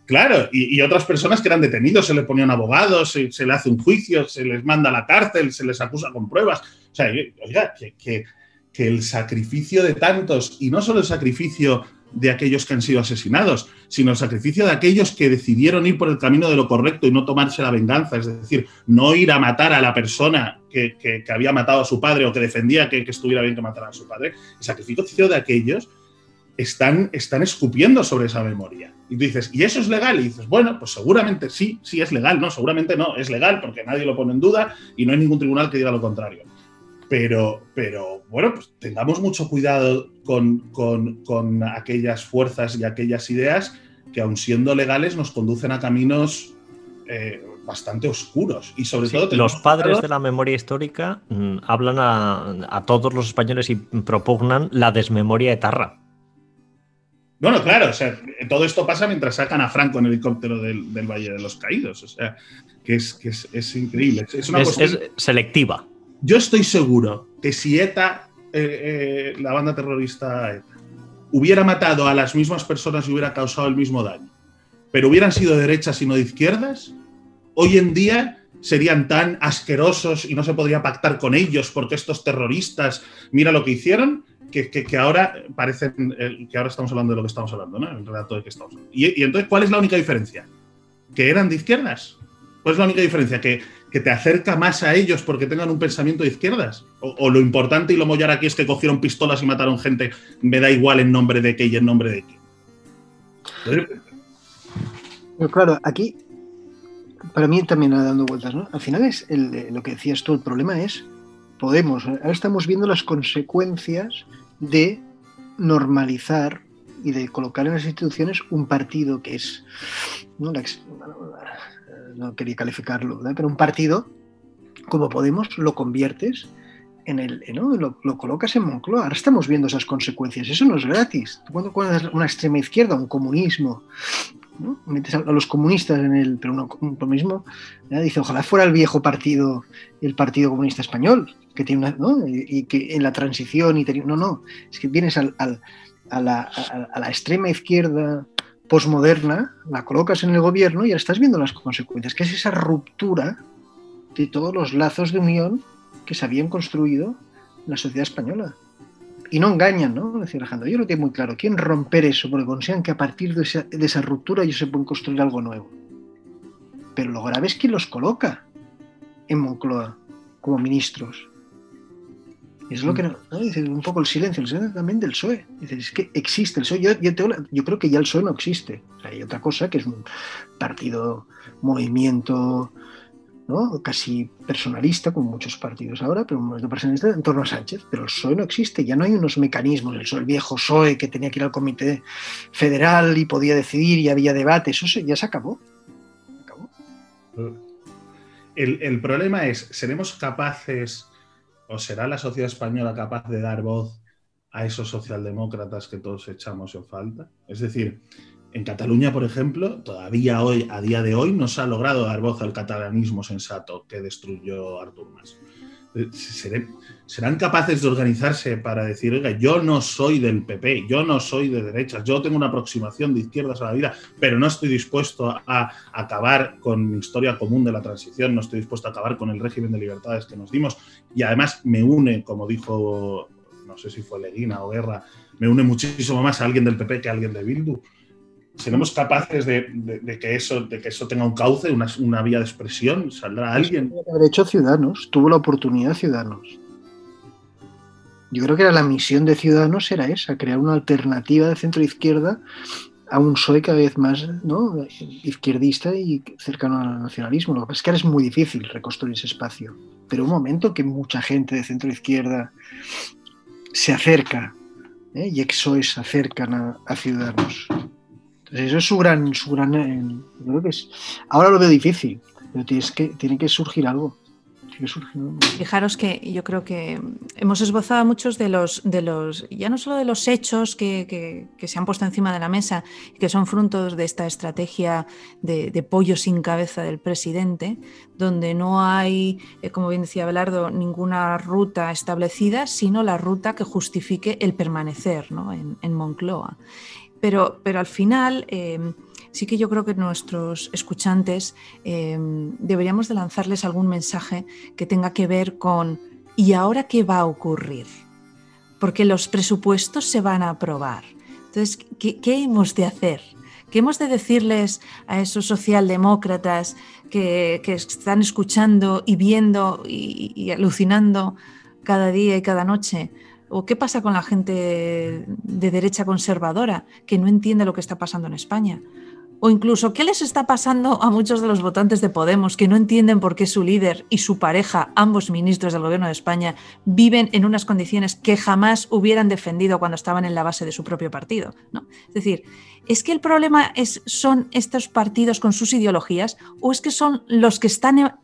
Claro, y, otras personas que eran detenidos, se les ponían abogados, se, se, le hace un juicio, se les manda a la cárcel, se les acusa con pruebas. O sea, oiga, que, el sacrificio de tantos, y no solo el sacrificio de aquellos que han sido asesinados, sino el sacrificio de aquellos que decidieron ir por el camino de lo correcto y no tomarse la venganza, es decir, no ir a matar a la persona que, había matado a su padre o que defendía que, estuviera bien que matara a su padre. El sacrificio de aquellos están, están escupiendo sobre esa memoria. Y tú dices, ¿y eso es legal? Y dices, bueno, pues seguramente sí, sí es legal, no, seguramente no, es legal porque nadie lo pone en duda y no hay ningún tribunal que diga lo contrario. Pero, pero bueno, pues tengamos mucho cuidado con, aquellas fuerzas y aquellas ideas que, aun siendo legales, nos conducen a caminos eh, bastante oscuros. Y sobre todo. Los padres de la memoria histórica mm, hablan a, todos los españoles y propugnan la desmemoria etarra. Bueno, claro, o sea, todo esto pasa mientras sacan a Franco en helicóptero del, Valle de los Caídos. O sea, que es, que es, increíble. Es, una es selectiva. Yo estoy seguro que si ETA, eh, eh, la banda terrorista ETA, hubiera matado a las mismas personas y hubiera causado el mismo daño, pero hubieran sido derechas y no de izquierdas, hoy en día serían tan asquerosos y no se podría pactar con ellos porque estos terroristas, mira lo que hicieron, que, ahora parecen eh, que ahora estamos hablando de lo que estamos hablando, ¿no? El relato de que estamos Y, y, entonces, ¿cuál es la única diferencia? ¿Que eran de izquierdas? ¿Cuál es la única diferencia? Que que te acerca más a ellos porque tengan un pensamiento de izquierdas. O, lo importante y lo mollar aquí es que cogieron pistolas y mataron gente, me da igual en nombre de qué y en nombre de qué. Pero claro, aquí, para mí también dando vueltas, ¿no? Al final es lo que decías tú, el problema es, podemos, ahora estamos viendo las consecuencias de normalizar y de colocar en las instituciones un partido que es ¿no? no quería calificarlo, pero un partido como Podemos lo conviertes en el, ¿no? lo, colocas en Moncloa. Ahora estamos viendo esas consecuencias. Eso no es gratis. cuando cuando una extrema izquierda, un comunismo, ¿no? metes a, los comunistas en el, pero un comunismo, dice, ojalá fuera el viejo partido, el Partido Comunista Español, que tiene una, ¿no? y, que en la transición y no, no, es que vienes al, al, a, la, a, la, extrema izquierda posmoderna, la colocas en el gobierno y ya estás viendo las consecuencias, que es esa ruptura de todos los lazos de unión que se habían construido en la sociedad española. Y no engañan, ¿no? Decía Alejandro, yo lo tengo muy claro, quieren romper eso, porque consideran que a partir de esa, de esa ruptura ellos se pueden construir algo nuevo. Pero lo grave es quién los coloca en Moncloa como ministros. Es lo que no, un poco el silencio, el silencio también del PSOE. es que existe el PSOE. Yo, yo, creo que ya el PSOE no existe. hay otra cosa que es un partido, movimiento, ¿no? casi personalista, como muchos partidos ahora, pero un movimiento personalista en torno a Sánchez. Pero el PSOE no existe, ya no hay unos mecanismos. El, el viejo PSOE que tenía que ir al comité federal y podía decidir y había debate, eso ya se acabó. acabó. El, el problema es, ¿seremos capaces ¿O será la sociedad española capaz de dar voz a esos socialdemócratas que todos echamos en falta? Es decir, en Cataluña, por ejemplo, todavía hoy, a día de hoy, no se ha logrado dar voz al catalanismo sensato que destruyó Artur Mas. Eh, serán capaces de organizarse para decir, oiga, yo no soy del PP, yo no soy de derechas, yo tengo una aproximación de izquierdas a la vida, pero no estoy dispuesto a acabar con mi historia común de la transición, no estoy dispuesto a acabar con el régimen de libertades que nos dimos y además me une, como dijo, no sé si fue Leguina o Guerra, me une muchísimo más a alguien del PP que a alguien de Bildu seremos capaces de, que eso, de que eso tenga un cauce, una, vía de expresión, saldrá alguien. Haber hecho Ciudadanos, tuvo la oportunidad Ciudadanos. Yo creo que era la misión de Ciudadanos era esa, crear una alternativa de centro izquierda a un PSOE cada vez más ¿no? izquierdista y cercano al nacionalismo. Lo que pasa es que ahora es muy difícil reconstruir ese espacio. Pero un momento que mucha gente de centro izquierda se acerca ¿eh? y exoes se acercan a Ciudadanos eso es su gran, su gran, eh, creo que es, ahora lo veo difícil, pero tienes que, tiene que surgir algo. Fijaros que yo creo que hemos esbozado muchos de los, de los ya no solo de los hechos que, se han puesto encima de la mesa y que son frutos de esta estrategia de, pollo sin cabeza del presidente, donde no hay, eh, como bien decía Belardo, ninguna ruta establecida, sino la ruta que justifique el permanecer en, en Moncloa. Pero, al final em, sí que yo creo que nuestros escuchantes em, deberíamos de lanzarles algún mensaje que tenga que ver con ¿y ahora qué va a ocurrir? Porque los presupuestos se van a aprobar. Entonces, ¿qué, hemos de hacer? ¿Qué hemos de decirles a esos socialdemócratas que, están escuchando y viendo y, alucinando cada día y cada noche? ¿O qué pasa con la gente de derecha conservadora que no entiende lo que está pasando en España? O incluso, ¿qué les está pasando a muchos de los votantes de Podemos que no entienden por qué su líder y su pareja, ambos ministros del Gobierno de España, viven en unas condiciones que jamás hubieran defendido cuando estaban en la base de su propio partido? ¿no? Es decir, ¿es que el problema es, son estos partidos con sus ideologías o es que son los que están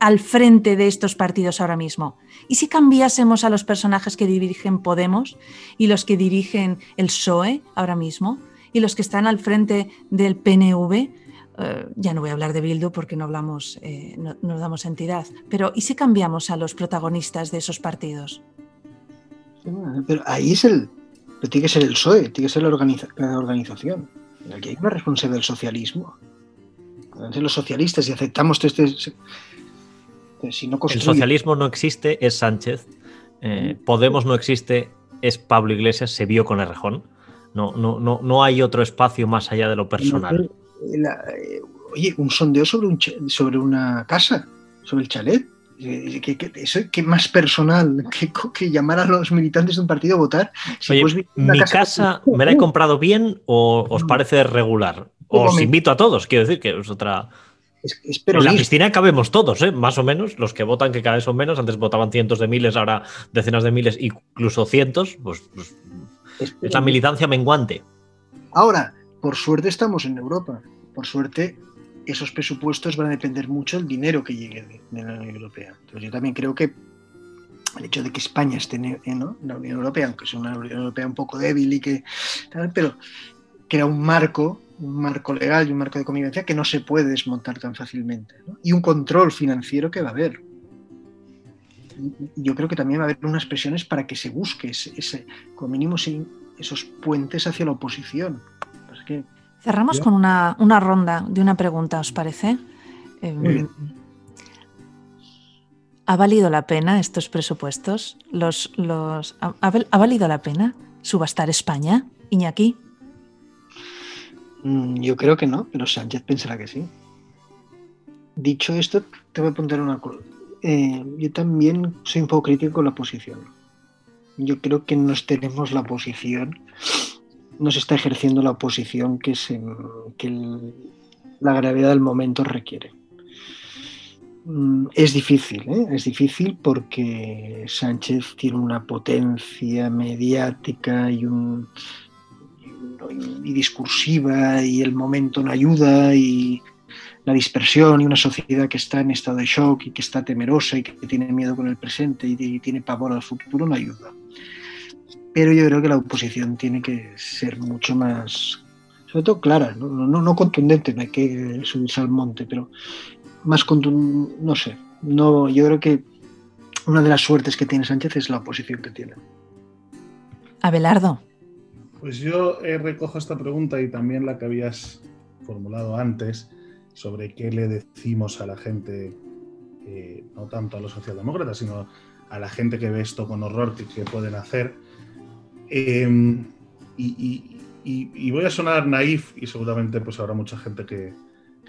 al frente de estos partidos ahora mismo? ¿Y si cambiásemos a los personajes que dirigen Podemos y los que dirigen el PSOE ahora mismo? y los que están al frente del PNV, eh, ya no voy a hablar de Bildu porque no hablamos, eh, no, nos damos entidad, pero ¿y si cambiamos a los protagonistas de esos partidos? Pero ahí es el, pero tiene que ser el PSOE, tiene que ser la, organización. Aquí hay una responsabilidad del socialismo. Los socialistas y aceptamos este, si no El socialismo no existe, es Sánchez. Eh, Podemos no existe, es Pablo Iglesias, se vio con Errejón. No, no, no, no hay otro espacio más allá de lo personal. Eh, oye, un sondeo sobre, un, sobre una casa, sobre el chalet. Eh, ¿Qué, eso, ¿Qué más personal que, llamar a los militantes de un partido a votar? oye, ¿Mi casa, me la he comprado bien o os parece regular? Os invito a todos, quiero decir que es otra... en la piscina cabemos todos, ¿eh? más o menos. Los que votan, que cada vez son menos. Antes votaban cientos de miles, ahora decenas de miles, incluso cientos. Pues, pues es la militancia menguante. Ahora, por suerte estamos en Europa. Por suerte, esos presupuestos van a depender mucho del dinero que llegue de, la Unión Europea. Entonces, yo también creo que el hecho de que España esté en la Unión Europea, aunque sea una Unión Europea un poco débil y que pero crea un marco, un marco legal y un marco de convivencia que no se puede desmontar tan fácilmente. Y un control financiero que va a haber yo creo que también va a haber unas presiones para que se busque ese, como mínimo esos puentes hacia la oposición. Cerramos con una, ronda de una pregunta, ¿os parece? Em, ¿Ha valido la pena estos presupuestos? Los, los, ¿ha, valido la pena subastar España, Iñaki? Mm, yo creo que no, pero Sánchez pensará que sí. Dicho esto, te voy a apuntar una, eh, yo también soy un poco crítico con la posición. Yo creo que nos tenemos la posición, no se está ejerciendo la oposición que, se, que la gravedad del momento requiere. Mm, es difícil, ¿eh? es difícil porque Sánchez tiene una potencia mediática y, un, y discursiva y el momento no ayuda y la dispersión y una sociedad que está en estado de shock y que está temerosa y que tiene miedo con el presente y, tiene pavor al futuro no ayuda. Pero yo creo que la oposición tiene que ser mucho más, sobre todo clara, no, no, contundente, no hay que subirse al monte, pero más contundente, no sé. No, yo creo que una de las suertes que tiene Sánchez es la oposición que tiene. Abelardo. Pues yo eh, recojo esta pregunta y también la que habías formulado antes sobre qué le decimos a la gente, eh, no tanto a los socialdemócratas, sino a la gente que ve esto con horror, que, pueden hacer. Em, y, voy a sonar naif y seguramente pues habrá mucha gente que,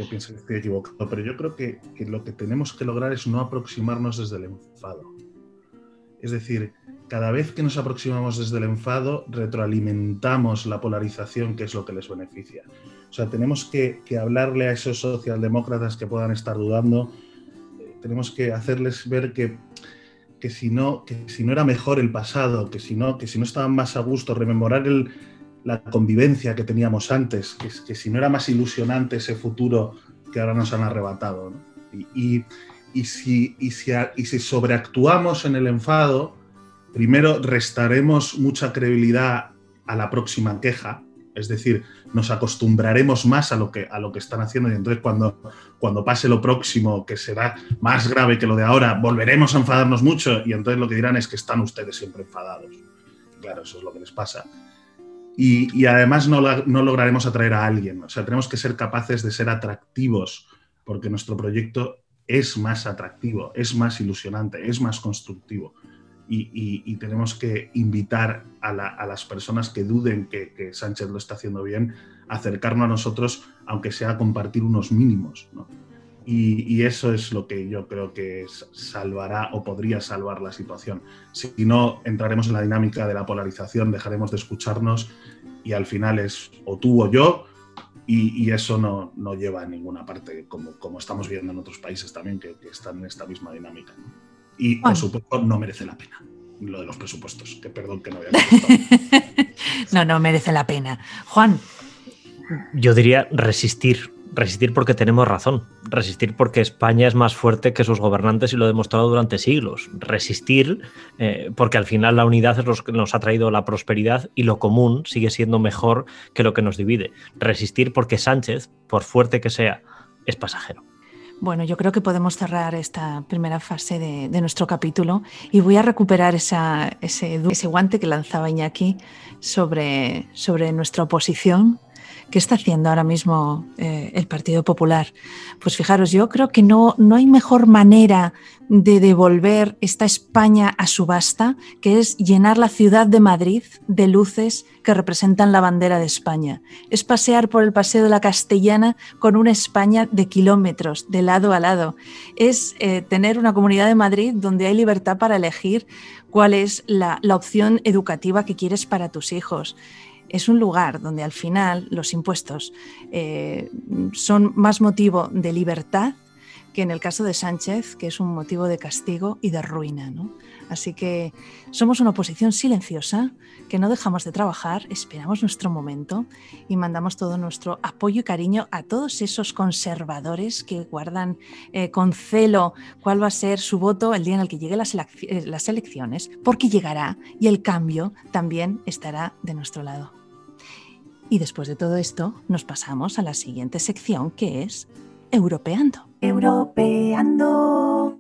piensa que estoy equivocado, pero yo creo que, que lo que tenemos que lograr es no aproximarnos desde el enfado. Es decir, cada vez que nos aproximamos desde el enfado, retroalimentamos la polarización, que es lo que les beneficia. O sea, tenemos que, hablarle a esos socialdemócratas que puedan estar dudando, eh, tenemos que hacerles ver que, si no, que si no era mejor el pasado, que si no, que si no estaban más a gusto, rememorar la convivencia que teníamos antes, que, si no era más ilusionante ese futuro que ahora nos han arrebatado. Y, si, y, si, y si sobreactuamos en el enfado, primero restaremos mucha credibilidad a la próxima queja, es decir, nos acostumbraremos más a lo que, a lo que están haciendo y entonces cuando, cuando pase lo próximo, que será más grave que lo de ahora, volveremos a enfadarnos mucho y entonces lo que dirán es que están ustedes siempre enfadados. Claro, eso es lo que les pasa. Y, además no, no lograremos atraer a alguien. O sea, tenemos que ser capaces de ser atractivos porque nuestro proyecto es más atractivo, es más ilusionante, es más constructivo. Y, tenemos que invitar a, las personas que duden que, Sánchez lo está haciendo bien a acercarnos a nosotros, aunque sea a compartir unos mínimos. Y, eso es lo que yo creo que salvará o podría salvar la situación. Si no, entraremos en la dinámica de la polarización, dejaremos de escucharnos y al final es o tú o yo y, eso no, no, lleva a ninguna parte, como, como estamos viendo en otros países también que, están en esta misma dinámica. Y por supuesto no merece la pena lo de los presupuestos, que perdón que no había No, no merece la pena. Juan. Yo diría resistir, resistir porque tenemos razón, resistir porque España es más fuerte que sus gobernantes y lo ha demostrado durante siglos, resistir eh, porque al final la unidad es lo que nos ha traído la prosperidad y lo común sigue siendo mejor que lo que nos divide, resistir porque Sánchez, por fuerte que sea, es pasajero. Bueno, yo creo que podemos cerrar esta primera fase de, nuestro capítulo y voy a recuperar ese, ese, guante que lanzaba Iñaki sobre nuestra oposición ¿Qué está haciendo ahora mismo eh, el Partido Popular? Pues fijaros, yo creo que no, no hay mejor manera de devolver esta España a subasta que es llenar la ciudad de Madrid de luces que representan la bandera de España. Es pasear por el Paseo de la Castellana con una España de kilómetros, de lado a lado. Es eh, tener una comunidad de Madrid donde hay libertad para elegir cuál es la, la opción educativa que quieres para tus hijos es un lugar donde al final los impuestos eh, son más motivo de libertad que en el caso de Sánchez, que es un motivo de castigo y de ruina. Así que somos una oposición silenciosa, que no dejamos de trabajar, esperamos nuestro momento y mandamos todo nuestro apoyo y cariño a todos esos conservadores que guardan eh, con celo cuál va a ser su voto el día en el que lleguen las, eh, las elecciones, porque llegará y el cambio también estará de nuestro lado. Y después de todo esto, nos pasamos a la siguiente sección que es Europeando. Europeando.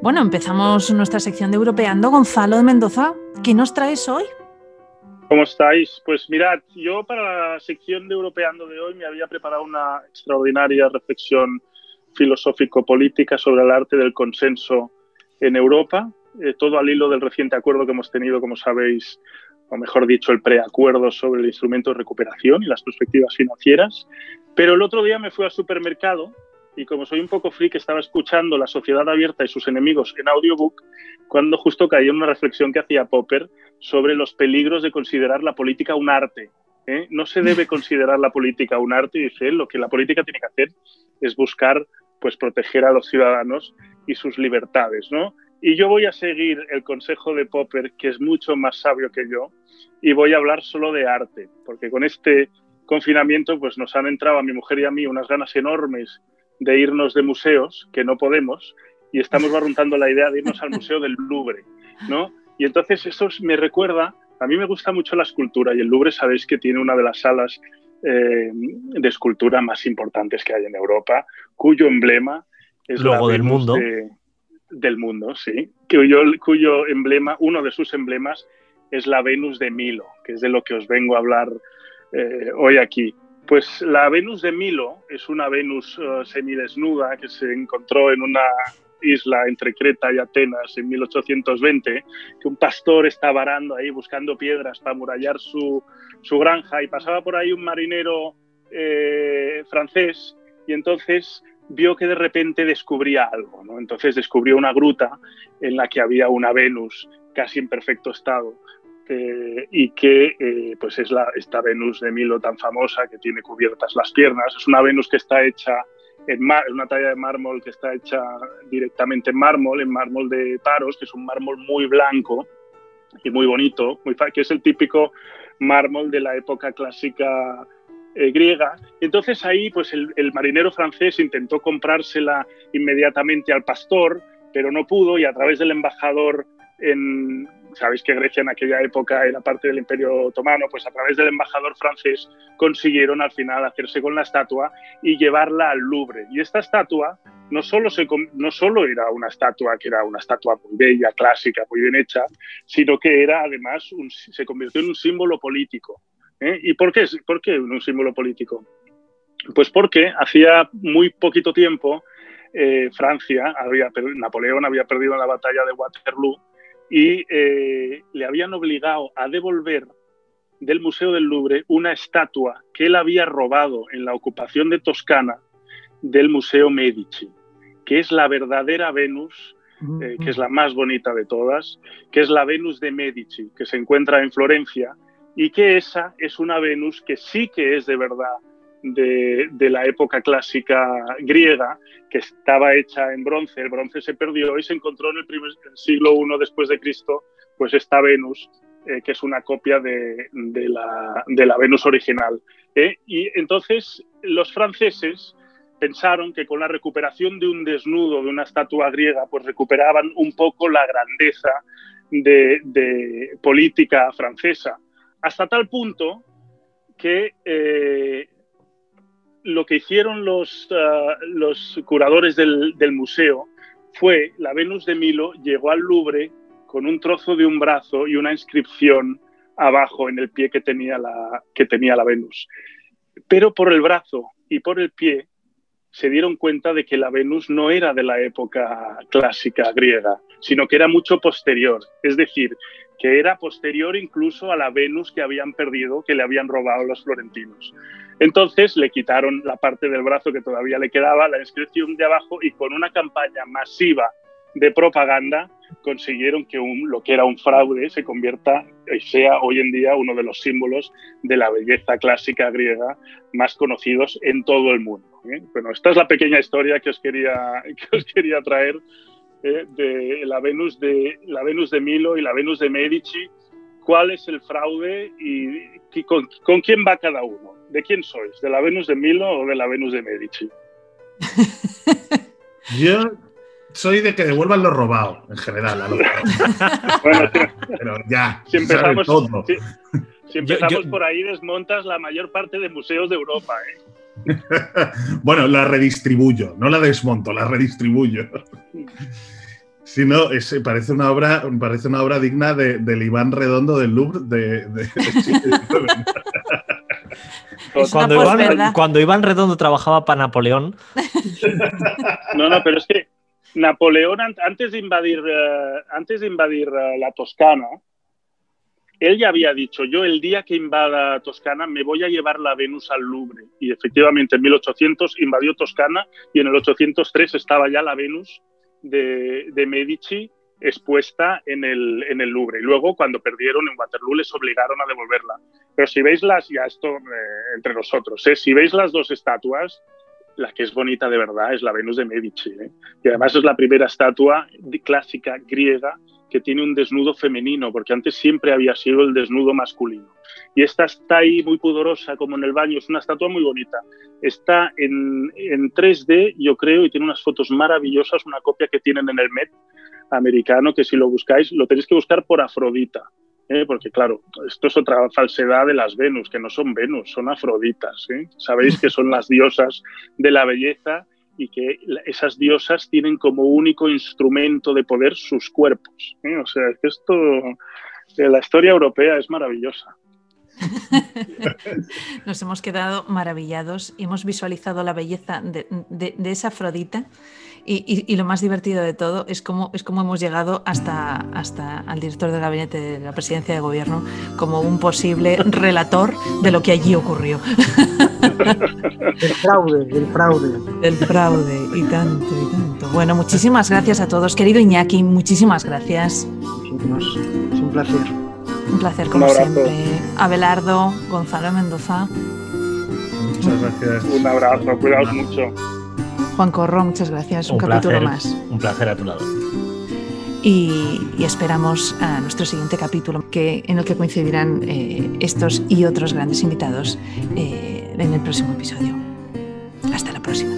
Bueno, empezamos nuestra sección de Europeando. Gonzalo de Mendoza, ¿qué nos traes hoy? ¿Cómo estáis? Pues mirad, yo para la sección de Europeando de hoy me había preparado una extraordinaria reflexión filosófico-política sobre el arte del consenso en Europa, eh, todo al hilo del reciente acuerdo que hemos tenido, como sabéis, o mejor dicho, el preacuerdo sobre el instrumento de recuperación y las perspectivas financieras. Pero el otro día me fui al supermercado y como soy un poco free, estaba escuchando La Sociedad Abierta y sus enemigos en audiobook, cuando justo caí en una reflexión que hacía Popper sobre los peligros de considerar la política un arte. ¿eh? No se debe considerar la política un arte, dice él, lo que la política tiene que hacer es buscar pues proteger a los ciudadanos y sus libertades, ¿no? Y yo voy a seguir el consejo de Popper, que es mucho más sabio que yo, y voy a hablar solo de arte, porque con este confinamiento pues nos han entrado a mi mujer y a mí unas ganas enormes de irnos de museos, que no podemos, y estamos barruntando la idea de irnos al Museo del Louvre, ¿no? Y entonces eso me recuerda, a mí me gusta mucho la escultura, y el Louvre sabéis que tiene una de las salas eh, de escultura más importantes que hay en Europa, cuyo emblema es Logo del mundo del mundo, sí, cuyo, cuyo emblema, uno de sus emblemas es la Venus de Milo, que es de lo que os vengo a hablar eh, hoy aquí. Pues la Venus de Milo es una Venus uh, semidesnuda que se encontró en una isla entre Creta y Atenas en 1820, que un pastor estaba arando ahí buscando piedras para amurallar su, su granja y pasaba por ahí un marinero eh, francés y entonces vio que de repente descubría algo. ¿no? Entonces descubrió una gruta en la que había una Venus casi en perfecto estado eh, y que eh, pues es la, esta Venus de Milo tan famosa que tiene cubiertas las piernas. Es una Venus que está hecha en una talla de mármol que está hecha directamente en mármol, en mármol de Paros, que es un mármol muy blanco y muy bonito, muy, que es el típico mármol de la época clásica eh, griega. Entonces ahí pues el, marinero francés intentó comprársela inmediatamente al pastor, pero no pudo y a través del embajador en, sabéis que Grecia en aquella época era parte del Imperio Otomano, pues a través del embajador francés consiguieron al final hacerse con la estatua y llevarla al Louvre. Y esta estatua no solo, se, no solo era una estatua que era una estatua muy bella, clásica, muy bien hecha, sino que era además se convirtió en un símbolo político. ¿Eh? ¿Y por qué, por un símbolo político? Pues porque hacía muy poquito tiempo eh, Francia, había, Napoleón había perdido la batalla de Waterloo y eh, le habían obligado a devolver del Museo del Louvre una estatua que él había robado en la ocupación de Toscana del Museo Medici, que es la verdadera Venus, que es la más bonita de todas, que es la Venus de Medici, que se encuentra en Florencia, y que esa es una Venus que sí que es de verdad de, la época clásica griega, que estaba hecha en bronce, el bronce se perdió y se encontró en el, primer, siglo I después de Cristo, pues esta Venus, eh, que es una copia de, la, Venus original. ¿eh? Y entonces los franceses pensaron que con la recuperación de un desnudo de una estatua griega, pues recuperaban un poco la grandeza de, política francesa, hasta tal punto que eh, lo que hicieron los, ah, los curadores del, museo fue, la Venus de Milo llegó al Louvre con un trozo de un brazo y una inscripción abajo en el pie que tenía la, que tenía la Venus. Pero por el brazo y por el pie se dieron cuenta de que la Venus no era de la época clásica griega, sino que era mucho posterior. Es decir, que era posterior incluso a la Venus que habían perdido, que le habían robado los florentinos. Entonces le quitaron la parte del brazo que todavía le quedaba, la inscripción de abajo, y con una campaña masiva de propaganda consiguieron que lo que era un fraude se convierta y sea hoy en día uno de los símbolos de la belleza clásica griega más conocidos en todo el mundo. ¿eh? Bueno, esta es la pequeña historia que os quería, que os quería traer eh, de la Venus de la Venus de Milo y la Venus de Medici, cuál es el fraude y, con, quién va cada uno. ¿De quién sois? ¿De la Venus de Milo o de la Venus de Medici? Yo soy de que devuelvan lo robado, en general. bueno, pero ya, si empezamos, Si, empezamos por ahí, desmontas la mayor parte de museos de Europa. ¿eh? bueno, la redistribuyo, no la desmonto, la redistribuyo. Sí, no, parece, una obra, parece una obra digna de, del Iván Redondo del Louvre de, cuando, Iván, cuando, Iván, Redondo trabajaba para Napoleón. No, no, pero es que Napoleón, antes de invadir, eh, antes de invadir eh, la Toscana, él ya había dicho, yo el día que invada Toscana me voy a llevar la Venus al Louvre. Y efectivamente en 1800 invadió Toscana y en el 803 estaba ya la Venus de, Medici expuesta en el, en el, Louvre. Y luego, cuando perdieron en Waterloo, les obligaron a devolverla. Pero si veis las, ya esto eh, entre nosotros, ¿eh? si veis las dos estatuas, la que es bonita de verdad es la Venus de Medici. ¿eh? Y además es la primera estatua clásica griega que tiene un desnudo femenino, porque antes siempre había sido el desnudo masculino. Y esta está ahí muy pudorosa, como en el baño, es una estatua muy bonita. Está en, en 3D, yo creo, y tiene unas fotos maravillosas, una copia que tienen en el Met americano, que si lo buscáis, lo tenéis que buscar por Afrodita. ¿eh? porque claro, esto es otra falsedad de las Venus, que no son Venus, son Afroditas. ¿eh? Sabéis que son las diosas de la belleza y que esas diosas tienen como único instrumento de poder sus cuerpos. ¿eh? O sea, que esto, la historia europea es maravillosa. Nos hemos quedado maravillados y hemos visualizado la belleza de, esa Afrodita. Y, lo más divertido de todo es cómo, es cómo hemos llegado hasta, hasta al director del gabinete de la presidencia de gobierno como un posible relator de lo que allí ocurrió. El fraude, el fraude. El fraude, y tanto, y tanto. Bueno, muchísimas gracias a todos. Querido Iñaki, muchísimas gracias. Es un placer. Un placer como siempre. Abelardo, Gonzalo Mendoza. Muchas gracias. Un abrazo, cuidaos mucho. Juan Corro, muchas gracias. Un, capítulo más. Un placer a tu lado. Y, esperamos a nuestro siguiente capítulo, que, en el que coincidirán eh, estos y otros grandes invitados eh, en el próximo episodio. Hasta la próxima.